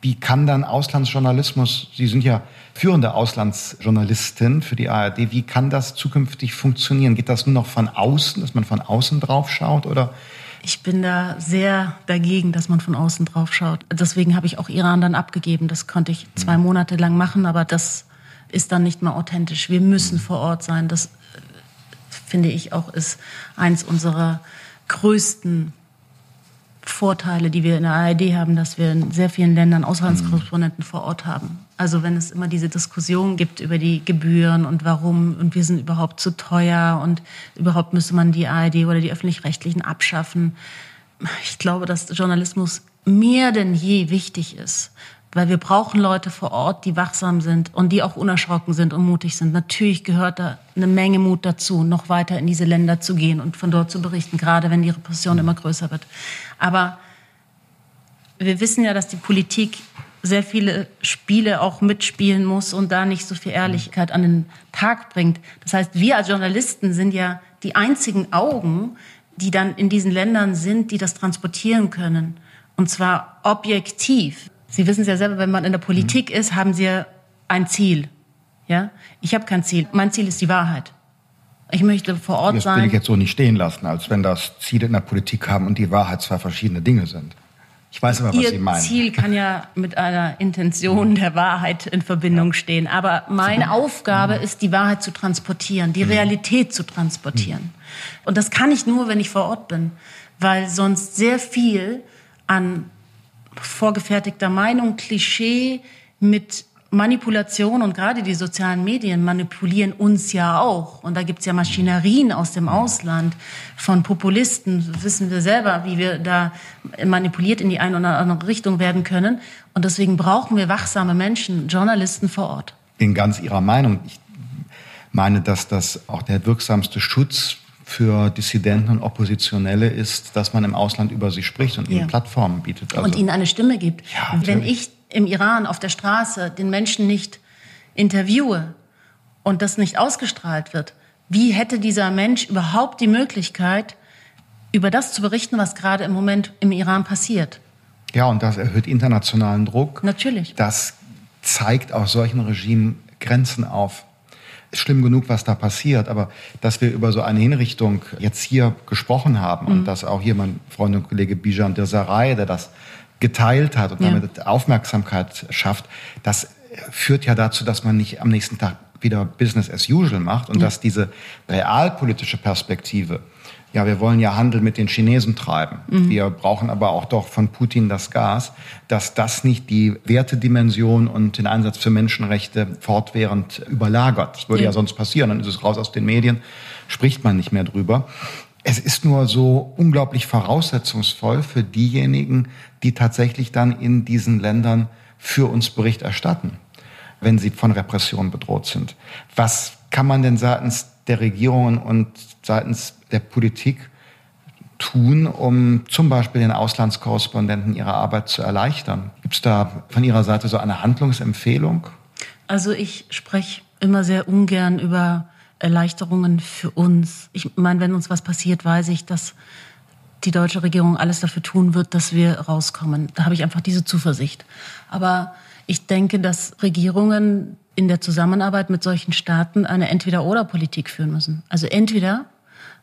Wie kann dann Auslandsjournalismus, Sie sind ja führende Auslandsjournalistin für die ARD, wie kann das zukünftig funktionieren? Geht das nur noch von außen, dass man von außen drauf schaut oder ich bin da sehr dagegen, dass man von außen drauf schaut. Deswegen habe ich auch Iran dann abgegeben. Das konnte ich zwei Monate lang machen, aber das ist dann nicht mehr authentisch. Wir müssen vor Ort sein. Das finde ich auch ist eins unserer größten Vorteile, die wir in der ARD haben, dass wir in sehr vielen Ländern Auslandskorrespondenten vor Ort haben. Also wenn es immer diese Diskussion gibt über die Gebühren und warum und wir sind überhaupt zu teuer und überhaupt müsste man die ARD oder die öffentlich-rechtlichen abschaffen. Ich glaube, dass Journalismus mehr denn je wichtig ist, weil wir brauchen Leute vor Ort, die wachsam sind und die auch unerschrocken sind und mutig sind. Natürlich gehört da eine Menge Mut dazu, noch weiter in diese Länder zu gehen und von dort zu berichten, gerade wenn die Repression immer größer wird. Aber wir wissen ja, dass die Politik sehr viele Spiele auch mitspielen muss und da nicht so viel Ehrlichkeit an den Tag bringt. Das heißt, wir als Journalisten sind ja die einzigen Augen, die dann in diesen Ländern sind, die das transportieren können. Und zwar objektiv. Sie wissen es ja selber, wenn man in der Politik mhm. ist, haben Sie ein Ziel. Ja? Ich habe kein Ziel. Mein Ziel ist die Wahrheit. Ich möchte vor Ort das sein. Das will ich jetzt so nicht stehen lassen, als wenn das Ziele in der Politik haben und die Wahrheit zwei verschiedene Dinge sind. Ich weiß aber, was Ihr Sie meinen. Ziel kann ja mit einer Intention der Wahrheit in Verbindung stehen. Aber meine Aufgabe ist, die Wahrheit zu transportieren, die mhm. Realität zu transportieren. Mhm. Und das kann ich nur, wenn ich vor Ort bin, weil sonst sehr viel an vorgefertigter Meinung, Klischee mit Manipulation und gerade die sozialen Medien manipulieren uns ja auch. Und da gibt's ja Maschinerien aus dem Ausland von Populisten. wissen wir selber, wie wir da manipuliert in die eine oder andere Richtung werden können. Und deswegen brauchen wir wachsame Menschen, Journalisten vor Ort. Bin ganz Ihrer Meinung. Ich meine, dass das auch der wirksamste Schutz für Dissidenten und Oppositionelle ist, dass man im Ausland über sie spricht und ihnen ja. Plattformen bietet. Also und ihnen eine Stimme gibt. Ja, Wenn ich im Iran auf der Straße den Menschen nicht interviewe und das nicht ausgestrahlt wird, wie hätte dieser Mensch überhaupt die Möglichkeit, über das zu berichten, was gerade im Moment im Iran passiert? Ja, und das erhöht internationalen Druck. Natürlich. Das zeigt auch solchen Regimen Grenzen auf. Ist schlimm genug, was da passiert, aber dass wir über so eine Hinrichtung jetzt hier gesprochen haben mhm. und dass auch hier mein Freund und Kollege Bijan Desaray, der das geteilt hat und ja. damit Aufmerksamkeit schafft, das führt ja dazu, dass man nicht am nächsten Tag wieder Business as usual macht und ja. dass diese realpolitische Perspektive, ja, wir wollen ja Handel mit den Chinesen treiben, mhm. wir brauchen aber auch doch von Putin das Gas, dass das nicht die Wertedimension und den Einsatz für Menschenrechte fortwährend überlagert. Das würde ja. ja sonst passieren, dann ist es raus aus den Medien, spricht man nicht mehr drüber. Es ist nur so unglaublich voraussetzungsvoll für diejenigen, die tatsächlich dann in diesen Ländern für uns Bericht erstatten, wenn sie von Repression bedroht sind. Was kann man denn seitens der Regierungen und seitens der Politik tun, um zum Beispiel den Auslandskorrespondenten ihre Arbeit zu erleichtern? Gibt es da von Ihrer Seite so eine Handlungsempfehlung? Also ich spreche immer sehr ungern über Erleichterungen für uns. Ich meine, wenn uns was passiert, weiß ich, dass die deutsche Regierung alles dafür tun wird, dass wir rauskommen. Da habe ich einfach diese Zuversicht. Aber ich denke, dass Regierungen in der Zusammenarbeit mit solchen Staaten eine Entweder-oder-Politik führen müssen. Also entweder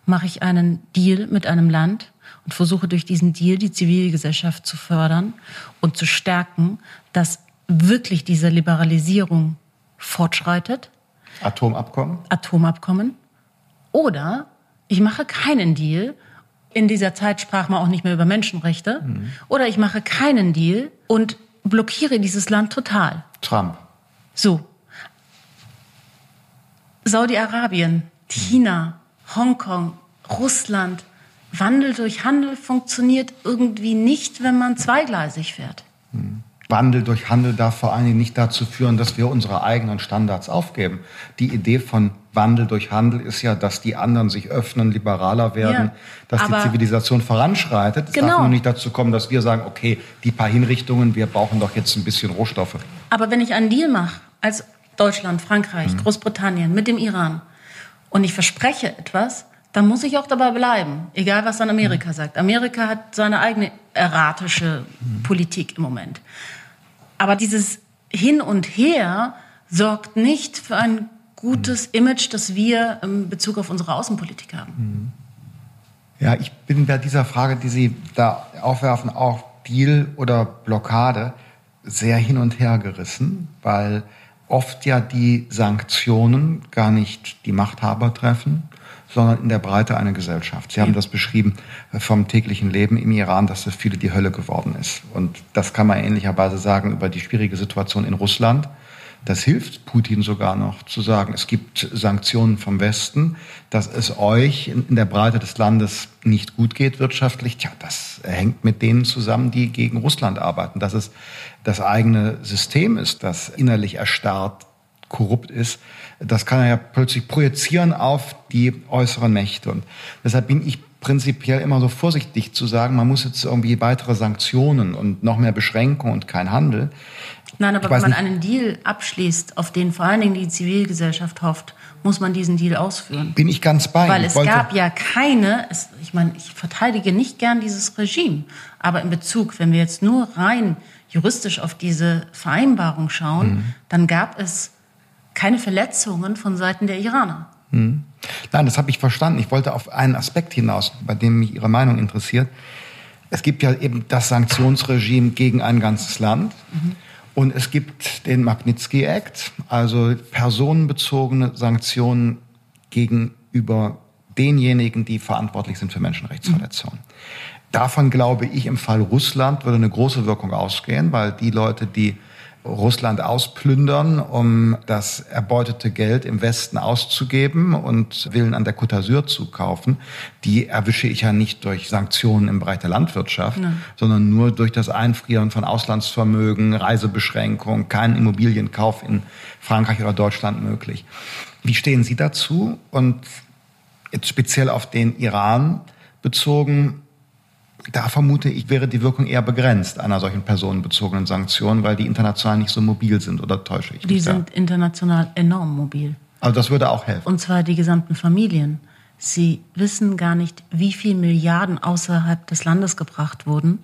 mache ich einen Deal mit einem Land und versuche durch diesen Deal die Zivilgesellschaft zu fördern und zu stärken, dass wirklich diese Liberalisierung fortschreitet. Atomabkommen? Atomabkommen. Oder ich mache keinen Deal in dieser Zeit sprach man auch nicht mehr über Menschenrechte. Mhm. Oder ich mache keinen Deal und blockiere dieses Land total. Trump. So. Saudi-Arabien, China, Hongkong, Russland. Wandel durch Handel funktioniert irgendwie nicht, wenn man zweigleisig fährt. Mhm. Wandel durch Handel darf vor allen Dingen nicht dazu führen, dass wir unsere eigenen Standards aufgeben. Die Idee von Wandel durch Handel ist ja, dass die anderen sich öffnen, liberaler werden, ja, dass die Zivilisation voranschreitet. Es genau. darf nur nicht dazu kommen, dass wir sagen, okay, die paar Hinrichtungen, wir brauchen doch jetzt ein bisschen Rohstoffe. Aber wenn ich einen Deal mache, als Deutschland, Frankreich, mhm. Großbritannien mit dem Iran, und ich verspreche etwas, dann muss ich auch dabei bleiben, egal was dann Amerika mhm. sagt. Amerika hat seine eigene erratische mhm. Politik im Moment. Aber dieses Hin und Her sorgt nicht für ein gutes mhm. Image, das wir in Bezug auf unsere Außenpolitik haben. Ja, ich bin bei dieser Frage, die Sie da aufwerfen, auch Deal oder Blockade, sehr hin und her gerissen, weil oft ja die Sanktionen gar nicht die Machthaber treffen, sondern in der Breite eine Gesellschaft. Sie haben das beschrieben vom täglichen Leben im Iran, dass für viele die Hölle geworden ist. Und das kann man ähnlicherweise sagen über die schwierige Situation in Russland das hilft Putin sogar noch zu sagen, es gibt Sanktionen vom Westen, dass es euch in der Breite des Landes nicht gut geht wirtschaftlich. Tja, das hängt mit denen zusammen, die gegen Russland arbeiten. Dass es das eigene System ist, das innerlich erstarrt, korrupt ist, das kann er ja plötzlich projizieren auf die äußeren Mächte. Und deshalb bin ich prinzipiell immer so vorsichtig zu sagen, man muss jetzt irgendwie weitere Sanktionen und noch mehr Beschränkungen und kein Handel. Nein, aber wenn man nicht. einen Deal abschließt, auf den vor allen Dingen die Zivilgesellschaft hofft, muss man diesen Deal ausführen. Bin ich ganz bei. Weil es gab ja keine, es, ich meine, ich verteidige nicht gern dieses Regime, aber in Bezug, wenn wir jetzt nur rein juristisch auf diese Vereinbarung schauen, mhm. dann gab es keine Verletzungen von Seiten der Iraner. Mhm. Nein, das habe ich verstanden. Ich wollte auf einen Aspekt hinaus, bei dem mich Ihre Meinung interessiert. Es gibt ja eben das Sanktionsregime gegen ein ganzes Land. Mhm. Und es gibt den Magnitsky Act, also personenbezogene Sanktionen gegenüber denjenigen, die verantwortlich sind für Menschenrechtsverletzungen. Mhm. Davon glaube ich, im Fall Russland würde eine große Wirkung ausgehen, weil die Leute, die Russland ausplündern, um das erbeutete Geld im Westen auszugeben und Willen an der Côte d'Azur zu kaufen, die erwische ich ja nicht durch Sanktionen im Bereich der Landwirtschaft, Nein. sondern nur durch das Einfrieren von Auslandsvermögen, Reisebeschränkungen, keinen Immobilienkauf in Frankreich oder Deutschland möglich. Wie stehen Sie dazu? Und jetzt speziell auf den Iran bezogen, da vermute ich, wäre die Wirkung eher begrenzt einer solchen personenbezogenen Sanktion, weil die international nicht so mobil sind, oder täusche ich? Die mich sind da? international enorm mobil. Also das würde auch helfen. Und zwar die gesamten Familien. Sie wissen gar nicht, wie viele Milliarden außerhalb des Landes gebracht wurden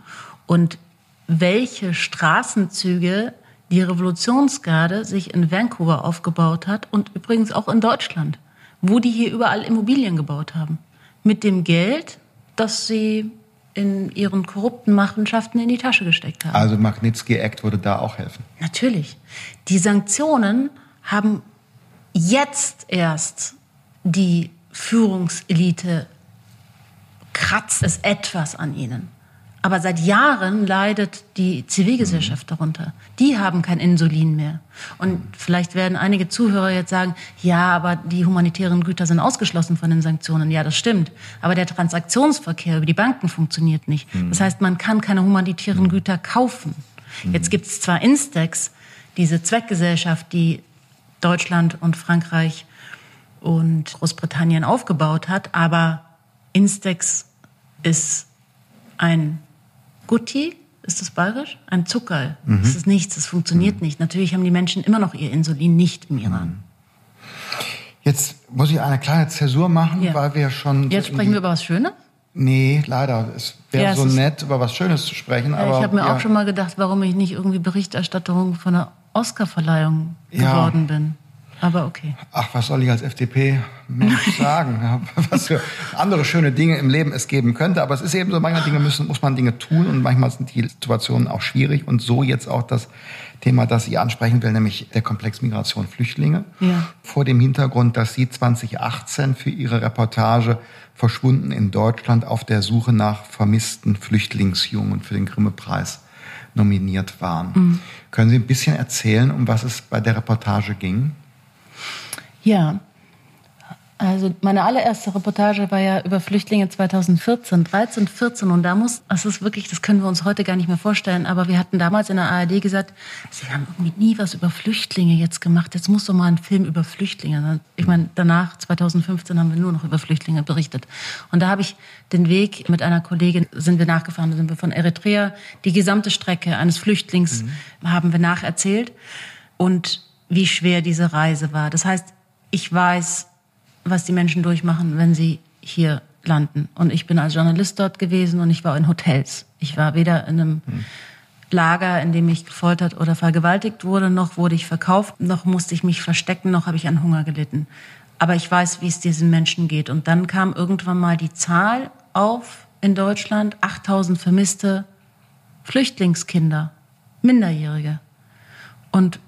und welche Straßenzüge die Revolutionsgarde sich in Vancouver aufgebaut hat und übrigens auch in Deutschland, wo die hier überall Immobilien gebaut haben. Mit dem Geld, das sie in ihren korrupten Machenschaften in die Tasche gesteckt haben. Also Magnitsky Act würde da auch helfen. Natürlich. Die Sanktionen haben jetzt erst die Führungselite kratzt es etwas an ihnen. Aber seit Jahren leidet die Zivilgesellschaft mhm. darunter. Die haben kein Insulin mehr. Und vielleicht werden einige Zuhörer jetzt sagen, ja, aber die humanitären Güter sind ausgeschlossen von den Sanktionen. Ja, das stimmt. Aber der Transaktionsverkehr über die Banken funktioniert nicht. Mhm. Das heißt, man kann keine humanitären mhm. Güter kaufen. Jetzt gibt es zwar Instex, diese Zweckgesellschaft, die Deutschland und Frankreich und Großbritannien aufgebaut hat, aber Instex ist ein Gutti, ist das bayerisch? Ein Zuckerl. Mhm. Das ist nichts, das funktioniert mhm. nicht. Natürlich haben die Menschen immer noch ihr Insulin nicht im Iran. Mhm. Jetzt muss ich eine kleine Zäsur machen, ja. weil wir schon. Jetzt sprechen wir über was Schönes? Nee, leider. Es wäre ja, so nett, über was Schönes zu sprechen. Ja, aber, ich habe mir auch schon mal gedacht, warum ich nicht irgendwie Berichterstatterin von einer Oscarverleihung geworden bin. Aber okay. Ach, was soll ich als FDP (laughs) sagen? was für andere schöne Dinge im Leben es geben könnte. Aber es ist eben so, manchmal Dinge müssen, muss man Dinge tun und manchmal sind die Situationen auch schwierig. Und so jetzt auch das Thema, das ich ansprechen will, nämlich der Komplex Migration Flüchtlinge. Ja. Vor dem Hintergrund, dass Sie 2018 für Ihre Reportage Verschwunden in Deutschland auf der Suche nach vermissten Flüchtlingsjungen für den Grimme-Preis nominiert waren. Mhm. Können Sie ein bisschen erzählen, um was es bei der Reportage ging? Ja, Also meine allererste Reportage war ja über Flüchtlinge 2014, 13, 14 und da muss, das ist wirklich, das können wir uns heute gar nicht mehr vorstellen, aber wir hatten damals in der ARD gesagt, sie haben irgendwie nie was über Flüchtlinge jetzt gemacht, jetzt muss doch mal ein Film über Flüchtlinge. Ich meine, danach, 2015, haben wir nur noch über Flüchtlinge berichtet. Und da habe ich den Weg mit einer Kollegin, sind wir nachgefahren, da sind wir von Eritrea, die gesamte Strecke eines Flüchtlings mhm. haben wir nacherzählt und wie schwer diese Reise war. Das heißt, ich weiß, was die Menschen durchmachen, wenn sie hier landen. Und ich bin als Journalist dort gewesen und ich war in Hotels. Ich war weder in einem Lager, in dem ich gefoltert oder vergewaltigt wurde, noch wurde ich verkauft, noch musste ich mich verstecken, noch habe ich an Hunger gelitten. Aber ich weiß, wie es diesen Menschen geht. Und dann kam irgendwann mal die Zahl auf in Deutschland, 8000 vermisste Flüchtlingskinder, Minderjährige. Und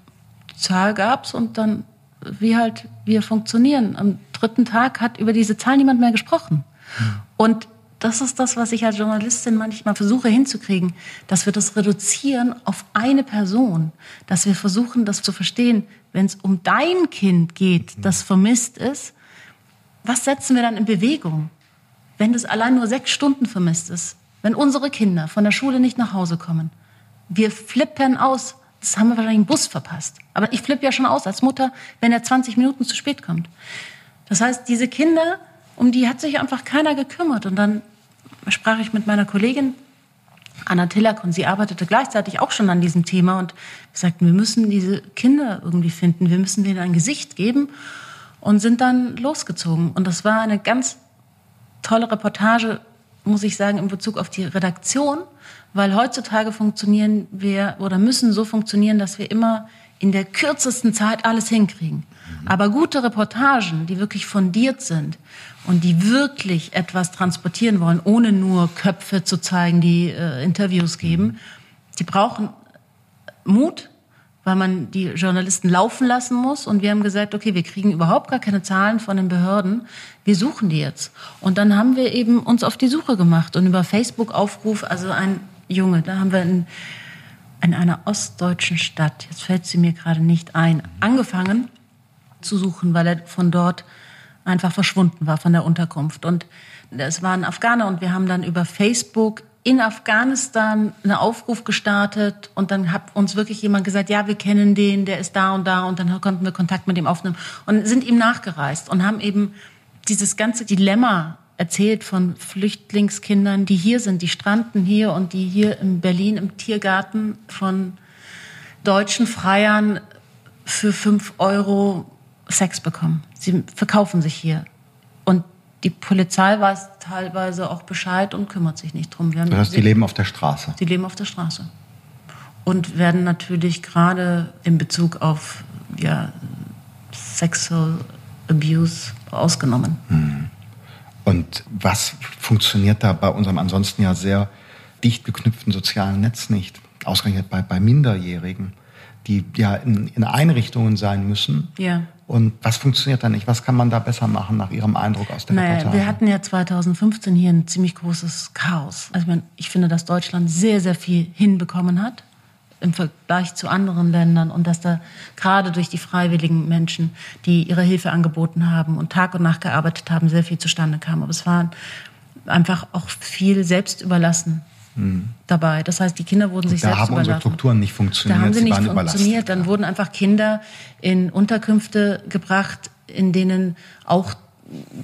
die Zahl gab's und dann, wie halt wir funktionieren. Am dritten Tag hat über diese Zahl niemand mehr gesprochen. Und das ist das, was ich als Journalistin manchmal versuche hinzukriegen, dass wir das reduzieren auf eine Person, dass wir versuchen, das zu verstehen, wenn es um dein Kind geht, das vermisst ist, was setzen wir dann in Bewegung? Wenn es allein nur sechs Stunden vermisst ist, wenn unsere Kinder von der Schule nicht nach Hause kommen, wir flippen aus. Das haben wir wahrscheinlich einen Bus verpasst. Aber ich flippe ja schon aus als Mutter, wenn er 20 Minuten zu spät kommt. Das heißt, diese Kinder, um die hat sich einfach keiner gekümmert. Und dann sprach ich mit meiner Kollegin Anna Tillack und sie arbeitete gleichzeitig auch schon an diesem Thema und sagten, wir müssen diese Kinder irgendwie finden, wir müssen denen ein Gesicht geben und sind dann losgezogen. Und das war eine ganz tolle Reportage, muss ich sagen, in Bezug auf die Redaktion, weil heutzutage funktionieren wir oder müssen so funktionieren, dass wir immer in der kürzesten Zeit alles hinkriegen. Aber gute Reportagen, die wirklich fundiert sind und die wirklich etwas transportieren wollen, ohne nur Köpfe zu zeigen, die äh, Interviews geben, die brauchen Mut, weil man die Journalisten laufen lassen muss. Und wir haben gesagt, okay, wir kriegen überhaupt gar keine Zahlen von den Behörden. Wir suchen die jetzt. Und dann haben wir eben uns auf die Suche gemacht und über Facebook Aufruf, also ein Junge, da haben wir in, in einer ostdeutschen Stadt, jetzt fällt sie mir gerade nicht ein, angefangen zu suchen, weil er von dort einfach verschwunden war von der Unterkunft. Und es waren Afghaner und wir haben dann über Facebook in Afghanistan einen Aufruf gestartet und dann hat uns wirklich jemand gesagt, ja, wir kennen den, der ist da und da und dann konnten wir Kontakt mit ihm aufnehmen und sind ihm nachgereist und haben eben dieses ganze Dilemma erzählt von Flüchtlingskindern, die hier sind, die stranden hier und die hier in Berlin im Tiergarten von deutschen Freiern für fünf Euro Sex bekommen. Sie verkaufen sich hier. Die Polizei weiß teilweise auch Bescheid und kümmert sich nicht drum. Wir das heißt, die leben auf der Straße. Sie leben auf der Straße. Und werden natürlich gerade in Bezug auf ja, Sexual Abuse ausgenommen. Hm. Und was funktioniert da bei unserem ansonsten ja sehr dicht geknüpften sozialen Netz nicht? Ausgerechnet bei, bei Minderjährigen, die ja in, in Einrichtungen sein müssen, ja. Und was funktioniert da nicht? Was kann man da besser machen nach Ihrem Eindruck aus der naja, Reportage? Wir hatten ja 2015 hier ein ziemlich großes Chaos. Also ich, meine, ich finde, dass Deutschland sehr, sehr viel hinbekommen hat im Vergleich zu anderen Ländern und dass da gerade durch die freiwilligen Menschen, die ihre Hilfe angeboten haben und Tag und Nacht gearbeitet haben, sehr viel zustande kam. Aber es war einfach auch viel selbst überlassen dabei. Das heißt, die Kinder wurden sich da selbst haben überlassen. unsere Strukturen nicht funktioniert. Da haben sie, sie nicht funktioniert. Dann wurden einfach Kinder in Unterkünfte gebracht, in denen auch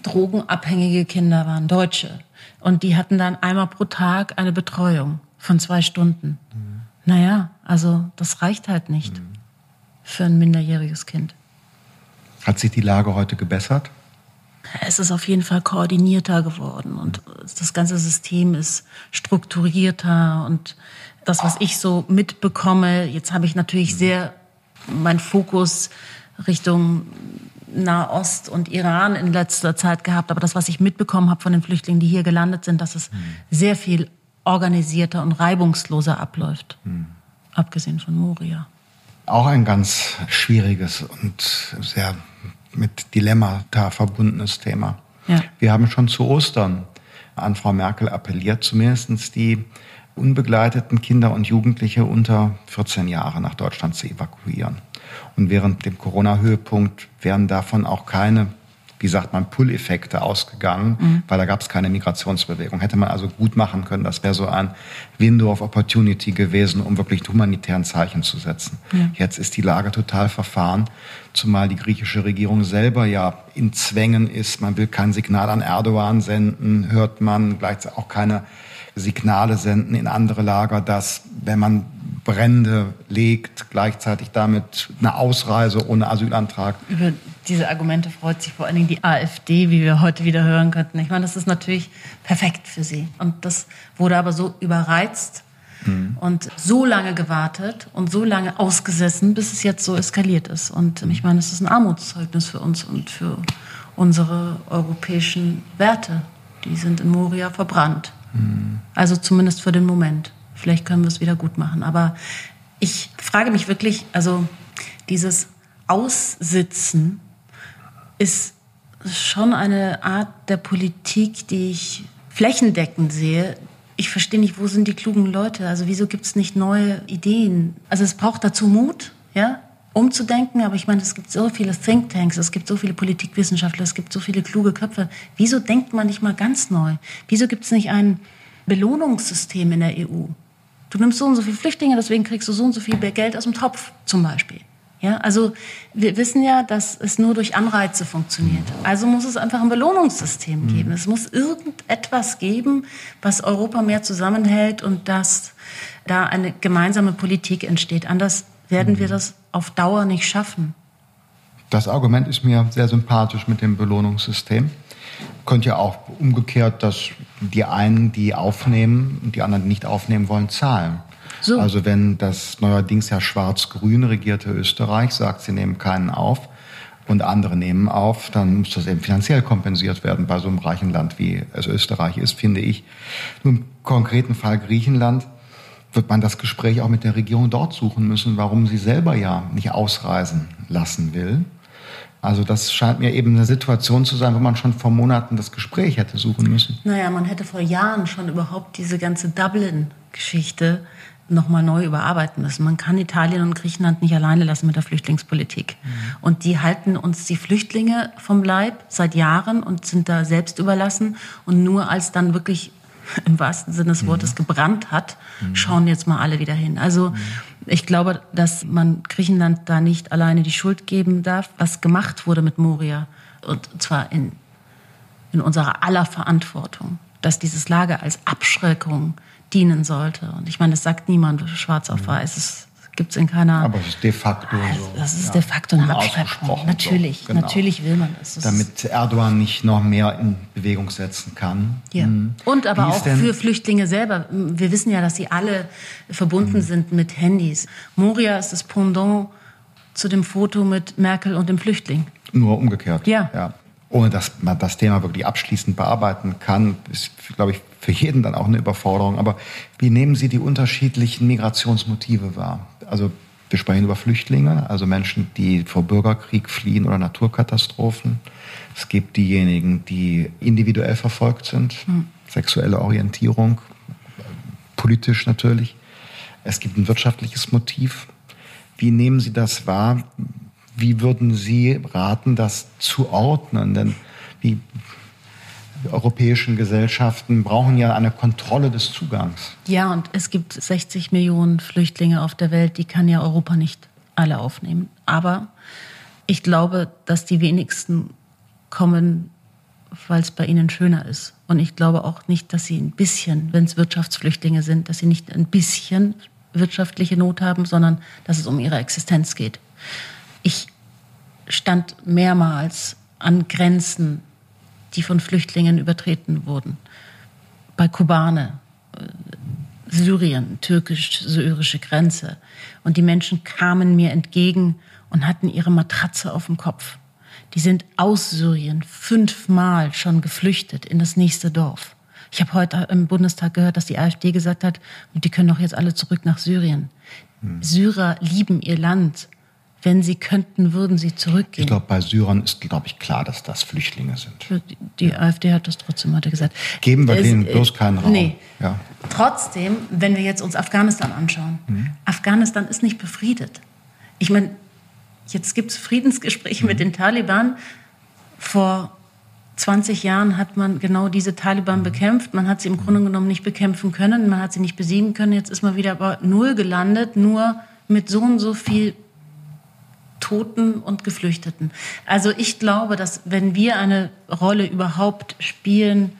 drogenabhängige Kinder waren, Deutsche. Und die hatten dann einmal pro Tag eine Betreuung von zwei Stunden. Mhm. Naja, also das reicht halt nicht mhm. für ein minderjähriges Kind. Hat sich die Lage heute gebessert? Es ist auf jeden Fall koordinierter geworden und das ganze System ist strukturierter und das, was ich so mitbekomme, jetzt habe ich natürlich sehr meinen Fokus Richtung Nahost und Iran in letzter Zeit gehabt, aber das, was ich mitbekommen habe von den Flüchtlingen, die hier gelandet sind, dass es sehr viel organisierter und reibungsloser abläuft, hm. abgesehen von Moria. Auch ein ganz schwieriges und sehr mit Dilemmata verbundenes Thema. Ja. Wir haben schon zu Ostern an Frau Merkel appelliert, zumindest die unbegleiteten Kinder und Jugendliche unter 14 Jahre nach Deutschland zu evakuieren. Und während dem Corona-Höhepunkt werden davon auch keine wie sagt man, Pull-Effekte ausgegangen, mhm. weil da gab es keine Migrationsbewegung. Hätte man also gut machen können. Das wäre so ein Window of Opportunity gewesen, um wirklich humanitären Zeichen zu setzen. Ja. Jetzt ist die Lage total verfahren, zumal die griechische Regierung selber ja in Zwängen ist. Man will kein Signal an Erdogan senden, hört man gleichzeitig auch keine Signale senden in andere Lager, dass wenn man Brände legt, gleichzeitig damit eine Ausreise ohne Asylantrag. Über diese Argumente freut sich vor allen Dingen die AfD, wie wir heute wieder hören könnten. Ich meine, das ist natürlich perfekt für sie. Und das wurde aber so überreizt mhm. und so lange gewartet und so lange ausgesessen, bis es jetzt so eskaliert ist. Und ich meine, es ist ein Armutszeugnis für uns und für unsere europäischen Werte. Die sind in Moria verbrannt. Mhm. Also zumindest für den Moment. Vielleicht können wir es wieder gut machen. Aber ich frage mich wirklich, also dieses Aussitzen ist schon eine Art der Politik, die ich flächendeckend sehe. Ich verstehe nicht, wo sind die klugen Leute? Also wieso gibt es nicht neue Ideen? Also es braucht dazu Mut, ja, umzudenken. Aber ich meine, es gibt so viele Thinktanks, es gibt so viele Politikwissenschaftler, es gibt so viele kluge Köpfe. Wieso denkt man nicht mal ganz neu? Wieso gibt es nicht ein Belohnungssystem in der EU? Du nimmst so und so viele Flüchtlinge, deswegen kriegst du so und so viel Geld aus dem Topf zum Beispiel. Ja, also wir wissen ja, dass es nur durch Anreize funktioniert. Also muss es einfach ein Belohnungssystem mhm. geben. Es muss irgendetwas geben, was Europa mehr zusammenhält und dass da eine gemeinsame Politik entsteht. Anders werden mhm. wir das auf Dauer nicht schaffen. Das Argument ist mir sehr sympathisch mit dem Belohnungssystem. Könnte ja auch umgekehrt, dass die einen, die aufnehmen und die anderen, die nicht aufnehmen wollen, zahlen. So. Also wenn das neuerdings ja schwarz-grün regierte Österreich sagt, sie nehmen keinen auf und andere nehmen auf, dann muss das eben finanziell kompensiert werden bei so einem reichen Land, wie es Österreich ist, finde ich. Nun, im konkreten Fall Griechenland wird man das Gespräch auch mit der Regierung dort suchen müssen, warum sie selber ja nicht ausreisen lassen will. Also das scheint mir eben eine Situation zu sein, wo man schon vor Monaten das Gespräch hätte suchen müssen. Naja, man hätte vor Jahren schon überhaupt diese ganze Dublin-Geschichte nochmal neu überarbeiten müssen. Man kann Italien und Griechenland nicht alleine lassen mit der Flüchtlingspolitik. Mhm. Und die halten uns die Flüchtlinge vom Leib seit Jahren und sind da selbst überlassen. Und nur als dann wirklich (laughs) im wahrsten Sinne des Wortes mhm. gebrannt hat, mhm. schauen jetzt mal alle wieder hin. Also mhm. Ich glaube, dass man Griechenland da nicht alleine die Schuld geben darf, was gemacht wurde mit Moria. Und zwar in, in unserer aller Verantwortung, dass dieses Lager als Abschreckung dienen sollte. Und ich meine, das sagt niemand schwarz auf mhm. weiß. Es gibt es in keiner. Aber es ist de facto ah, so. Das ist ja, de facto eine Abschreckung. Natürlich, so, genau. natürlich will man das. das Damit Erdogan nicht noch mehr in Bewegung setzen kann. Ja. Mhm. Und aber auch für Flüchtlinge selber. Wir wissen ja, dass sie alle verbunden mhm. sind mit Handys. Moria ist das Pendant zu dem Foto mit Merkel und dem Flüchtling. Nur umgekehrt. Ja. ja ohne dass man das Thema wirklich abschließend bearbeiten kann, ist, glaube ich, für jeden dann auch eine Überforderung. Aber wie nehmen Sie die unterschiedlichen Migrationsmotive wahr? Also wir sprechen über Flüchtlinge, also Menschen, die vor Bürgerkrieg fliehen oder Naturkatastrophen. Es gibt diejenigen, die individuell verfolgt sind, hm. sexuelle Orientierung, politisch natürlich. Es gibt ein wirtschaftliches Motiv. Wie nehmen Sie das wahr? Wie würden Sie raten, das zu ordnen? Denn die europäischen Gesellschaften brauchen ja eine Kontrolle des Zugangs. Ja, und es gibt 60 Millionen Flüchtlinge auf der Welt, die kann ja Europa nicht alle aufnehmen. Aber ich glaube, dass die wenigsten kommen, weil es bei ihnen schöner ist. Und ich glaube auch nicht, dass sie ein bisschen, wenn es Wirtschaftsflüchtlinge sind, dass sie nicht ein bisschen wirtschaftliche Not haben, sondern dass es um ihre Existenz geht. Ich stand mehrmals an Grenzen, die von Flüchtlingen übertreten wurden. Bei Kobane, äh, Syrien, türkisch-syrische Grenze. Und die Menschen kamen mir entgegen und hatten ihre Matratze auf dem Kopf. Die sind aus Syrien fünfmal schon geflüchtet in das nächste Dorf. Ich habe heute im Bundestag gehört, dass die AfD gesagt hat, die können doch jetzt alle zurück nach Syrien. Hm. Syrer lieben ihr Land. Wenn sie könnten, würden sie zurückgehen. Ich glaube, bei Syrern ist, glaube ich, klar, dass das Flüchtlinge sind. Die, die ja. AfD hat das trotzdem heute gesagt. Geben wir es, denen bloß keinen Raum. Nee. Ja. Trotzdem, wenn wir jetzt uns Afghanistan anschauen, mhm. Afghanistan ist nicht befriedet. Ich meine, jetzt gibt es Friedensgespräche mhm. mit den Taliban. vor 20 Jahren hat man genau diese Taliban bekämpft. Man hat sie im Grunde genommen nicht bekämpfen können, man hat sie nicht besiegen können. Jetzt ist man wieder bei Null gelandet, nur mit so und so viel Toten und Geflüchteten. Also ich glaube, dass wenn wir eine Rolle überhaupt spielen,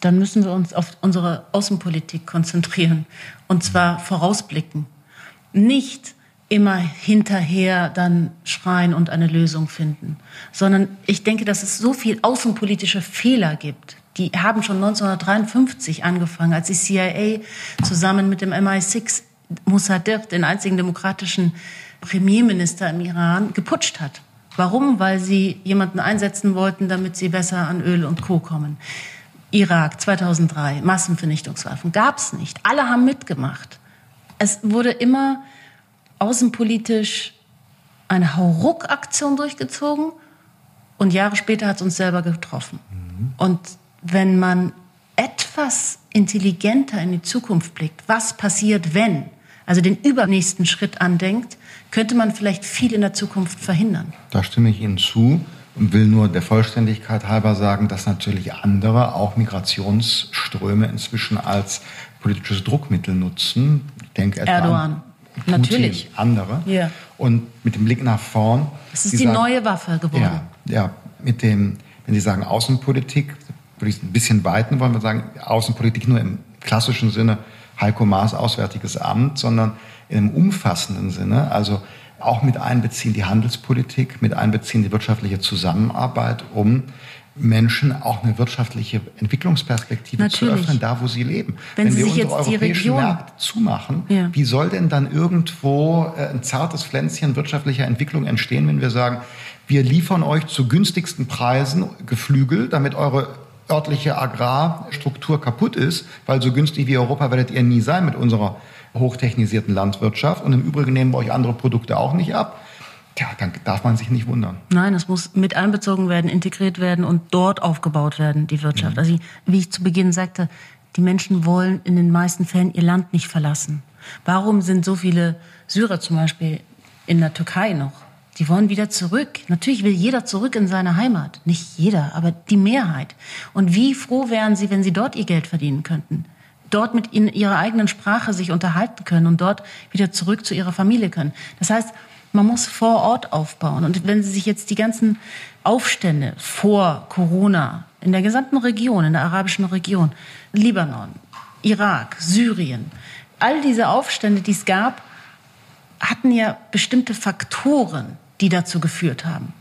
dann müssen wir uns auf unsere Außenpolitik konzentrieren und zwar vorausblicken. Nicht immer hinterher dann schreien und eine Lösung finden, sondern ich denke, dass es so viel außenpolitische Fehler gibt. Die haben schon 1953 angefangen, als die CIA zusammen mit dem MI6 Mossadegh, den einzigen demokratischen Premierminister im Iran, geputscht hat. Warum? Weil sie jemanden einsetzen wollten, damit sie besser an Öl und Co. kommen. Irak 2003, Massenvernichtungswaffen, gab es nicht. Alle haben mitgemacht. Es wurde immer außenpolitisch eine Hauruck-Aktion durchgezogen und Jahre später hat es uns selber getroffen. Mhm. Und wenn man etwas intelligenter in die Zukunft blickt, was passiert, wenn, also den übernächsten Schritt andenkt, könnte man vielleicht viel in der Zukunft verhindern. Da stimme ich Ihnen zu und will nur der Vollständigkeit halber sagen, dass natürlich andere auch Migrationsströme inzwischen als politisches Druckmittel nutzen. Ich denke etwa Erdogan. Putin, Natürlich. Andere. Ja. Und mit dem Blick nach vorn. Es ist die sagen, neue Waffe geworden. Ja, ja, mit dem, wenn Sie sagen Außenpolitik, würde ich es ein bisschen weiten wollen. Wir sagen Außenpolitik nur im klassischen Sinne Heiko Maas Auswärtiges Amt, sondern in einem umfassenden Sinne. Also auch mit einbeziehen die Handelspolitik, mit einbeziehen die wirtschaftliche Zusammenarbeit, um Menschen auch eine wirtschaftliche Entwicklungsperspektive Natürlich. zu öffnen, da wo sie leben. Wenn, Wenn wir unsere europäischen Märkte zumachen, ja. wie soll denn dann irgendwo äh, ein zartes Pflänzchen wirtschaftlicher Entwicklung entstehen, wenn wir sagen, wir liefern euch zu günstigsten Preisen Geflügel, damit eure örtliche Agrarstruktur kaputt ist, weil so günstig wie Europa werdet ihr nie sein mit unserer hochtechnisierten Landwirtschaft und im Übrigen nehmen wir euch andere Produkte auch nicht ab. Tja, dann darf man sich nicht wundern. Nein, es muss mit einbezogen werden, integriert werden und dort aufgebaut werden, die Wirtschaft. Mhm. Also wie ich zu Beginn sagte, die Menschen wollen in den meisten Fällen ihr Land nicht verlassen. Warum sind so viele Syrer zum Beispiel in der Türkei noch? Die wollen wieder zurück. Natürlich will jeder zurück in seine Heimat. Nicht jeder, aber die Mehrheit. Und wie froh wären sie, wenn sie dort ihr Geld verdienen könnten? Dort mit in ihrer eigenen Sprache sich unterhalten können und dort wieder zurück zu ihrer Familie können. Das heißt, man muss vor Ort aufbauen. Und wenn Sie sich jetzt die ganzen Aufstände vor Corona in der gesamten Region, in der arabischen Region, Libanon, Irak, Syrien, all diese Aufstände, die es gab, hatten ja bestimmte Faktoren, die dazu geführt haben.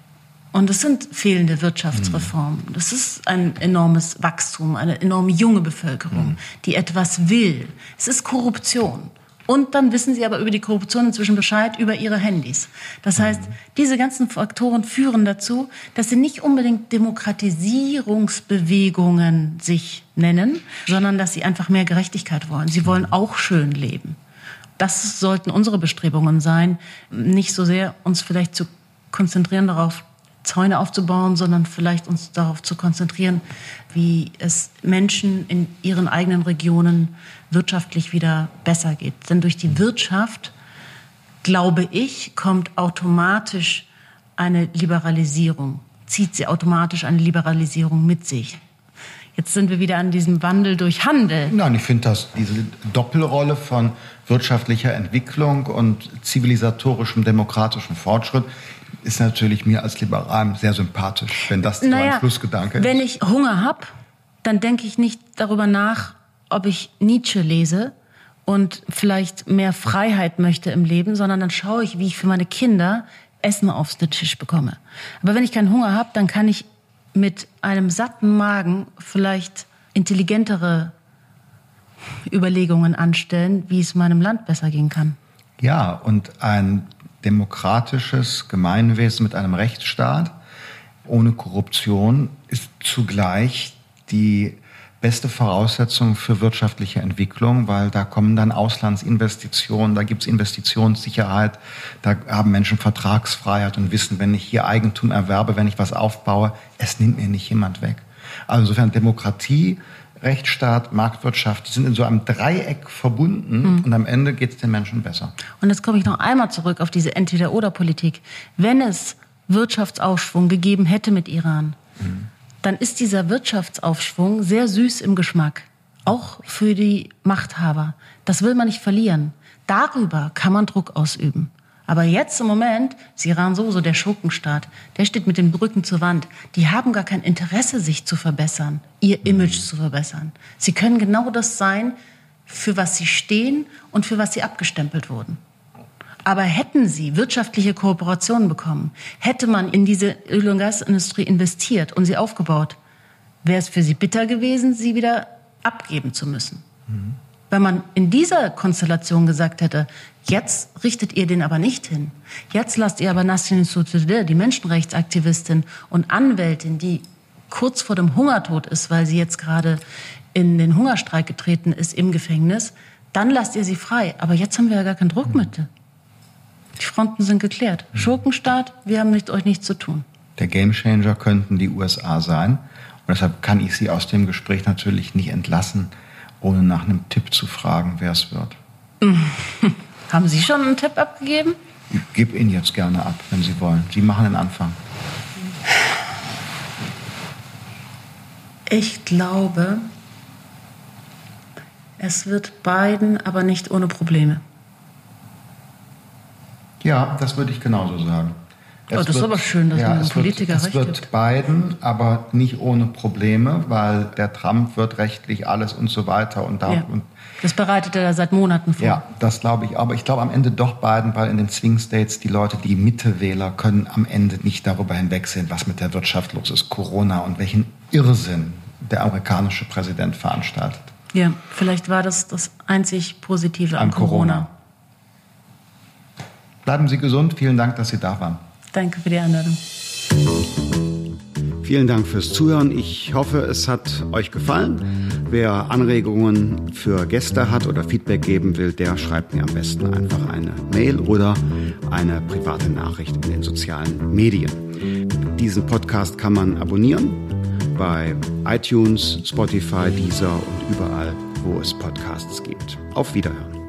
Und es sind fehlende Wirtschaftsreformen. Mhm. Das ist ein enormes Wachstum, eine enorm junge Bevölkerung, mhm. die etwas will. Es ist Korruption. Und dann wissen sie aber über die Korruption inzwischen Bescheid über ihre Handys. Das heißt, diese ganzen Faktoren führen dazu, dass sie nicht unbedingt Demokratisierungsbewegungen sich nennen, sondern dass sie einfach mehr Gerechtigkeit wollen. Sie wollen auch schön leben. Das sollten unsere Bestrebungen sein, nicht so sehr uns vielleicht zu konzentrieren darauf, Zäune aufzubauen, sondern vielleicht uns darauf zu konzentrieren, wie es Menschen in ihren eigenen Regionen wirtschaftlich wieder besser geht. Denn durch die Wirtschaft, glaube ich, kommt automatisch eine Liberalisierung, zieht sie automatisch eine Liberalisierung mit sich. Jetzt sind wir wieder an diesem Wandel durch Handel. Nein, ich finde, dass diese Doppelrolle von wirtschaftlicher Entwicklung und zivilisatorischem demokratischem Fortschritt ist natürlich mir als Liberal sehr sympathisch, wenn das naja, ein Schlussgedanke ist. Wenn ich Hunger habe, dann denke ich nicht darüber nach, ob ich Nietzsche lese und vielleicht mehr Freiheit möchte im Leben, sondern dann schaue ich, wie ich für meine Kinder Essen aufs Tisch bekomme. Aber wenn ich keinen Hunger habe, dann kann ich mit einem satten Magen vielleicht intelligentere Überlegungen anstellen, wie es meinem Land besser gehen kann. Ja, und ein demokratisches Gemeinwesen mit einem Rechtsstaat ohne Korruption ist zugleich die beste Voraussetzung für wirtschaftliche Entwicklung, weil da kommen dann Auslandsinvestitionen, da gibt's Investitionssicherheit, da haben Menschen Vertragsfreiheit und wissen, wenn ich hier Eigentum erwerbe, wenn ich was aufbaue, es nimmt mir nicht jemand weg. Also insofern Demokratie, Rechtsstaat, Marktwirtschaft, die sind in so einem Dreieck verbunden mhm. und am Ende geht es den Menschen besser. Und jetzt komme ich noch einmal zurück auf diese Entweder-Oder-Politik. Wenn es Wirtschaftsaufschwung gegeben hätte mit Iran, mhm. dann ist dieser Wirtschaftsaufschwung sehr süß im Geschmack. Auch für die Machthaber. Das will man nicht verlieren. Darüber kann man Druck ausüben. Aber jetzt im Moment ist Iran sowieso der Schurkenstaat. Der steht mit den Brücken zur Wand. Die haben gar kein Interesse, sich zu verbessern, ihr Image zu verbessern. Sie können genau das sein, für was sie stehen und für was sie abgestempelt wurden. Aber hätten sie wirtschaftliche Kooperationen bekommen, hätte man in diese Öl- und Gasindustrie investiert und sie aufgebaut, wäre es für sie bitter gewesen, sie wieder abgeben zu müssen. Mhm. Wenn man in dieser Konstellation gesagt hätte, jetzt richtet ihr den aber nicht hin, jetzt lasst ihr aber Nasrin Sotoudeh, die Menschenrechtsaktivistin und Anwältin, die kurz vor dem Hungertod ist, weil sie jetzt gerade in den Hungerstreik getreten ist im Gefängnis, dann lasst ihr sie frei. Aber jetzt haben wir ja gar kein Druckmittel. Die Fronten sind geklärt. Schurkenstaat, wir haben mit euch nichts zu tun. Der Gamechanger könnten die USA sein. Und deshalb kann ich Sie aus dem Gespräch natürlich nicht entlassen, ohne nach einem Tipp zu fragen, wer es wird. (laughs) Haben Sie schon einen Tipp abgegeben? Ich gebe Ihnen jetzt gerne ab, wenn Sie wollen. Sie machen den Anfang. Ich glaube, es wird beiden, aber nicht ohne Probleme. Ja, das würde ich genauso sagen. Es oh, das wird, ist aber schön, dass ja, man einem Politiker wird, recht Es wird beiden, aber nicht ohne Probleme, weil der Trump wird rechtlich alles und so weiter. Und, da, ja. und das bereitet er seit Monaten vor. Ja, das glaube ich. Aber ich glaube am Ende doch beiden, weil in den Swing States die Leute, die Mitte-Wähler, können am Ende nicht darüber hinwegsehen, was mit der Wirtschaft los ist, Corona und welchen Irrsinn der amerikanische Präsident veranstaltet. Ja, vielleicht war das das einzig Positive an, an Corona. Corona. Bleiben Sie gesund. Vielen Dank, dass Sie da waren. Danke für die Einladung. Vielen Dank fürs Zuhören. Ich hoffe, es hat euch gefallen. Wer Anregungen für Gäste hat oder Feedback geben will, der schreibt mir am besten einfach eine Mail oder eine private Nachricht in den sozialen Medien. Diesen Podcast kann man abonnieren bei iTunes, Spotify, Deezer und überall, wo es Podcasts gibt. Auf Wiederhören.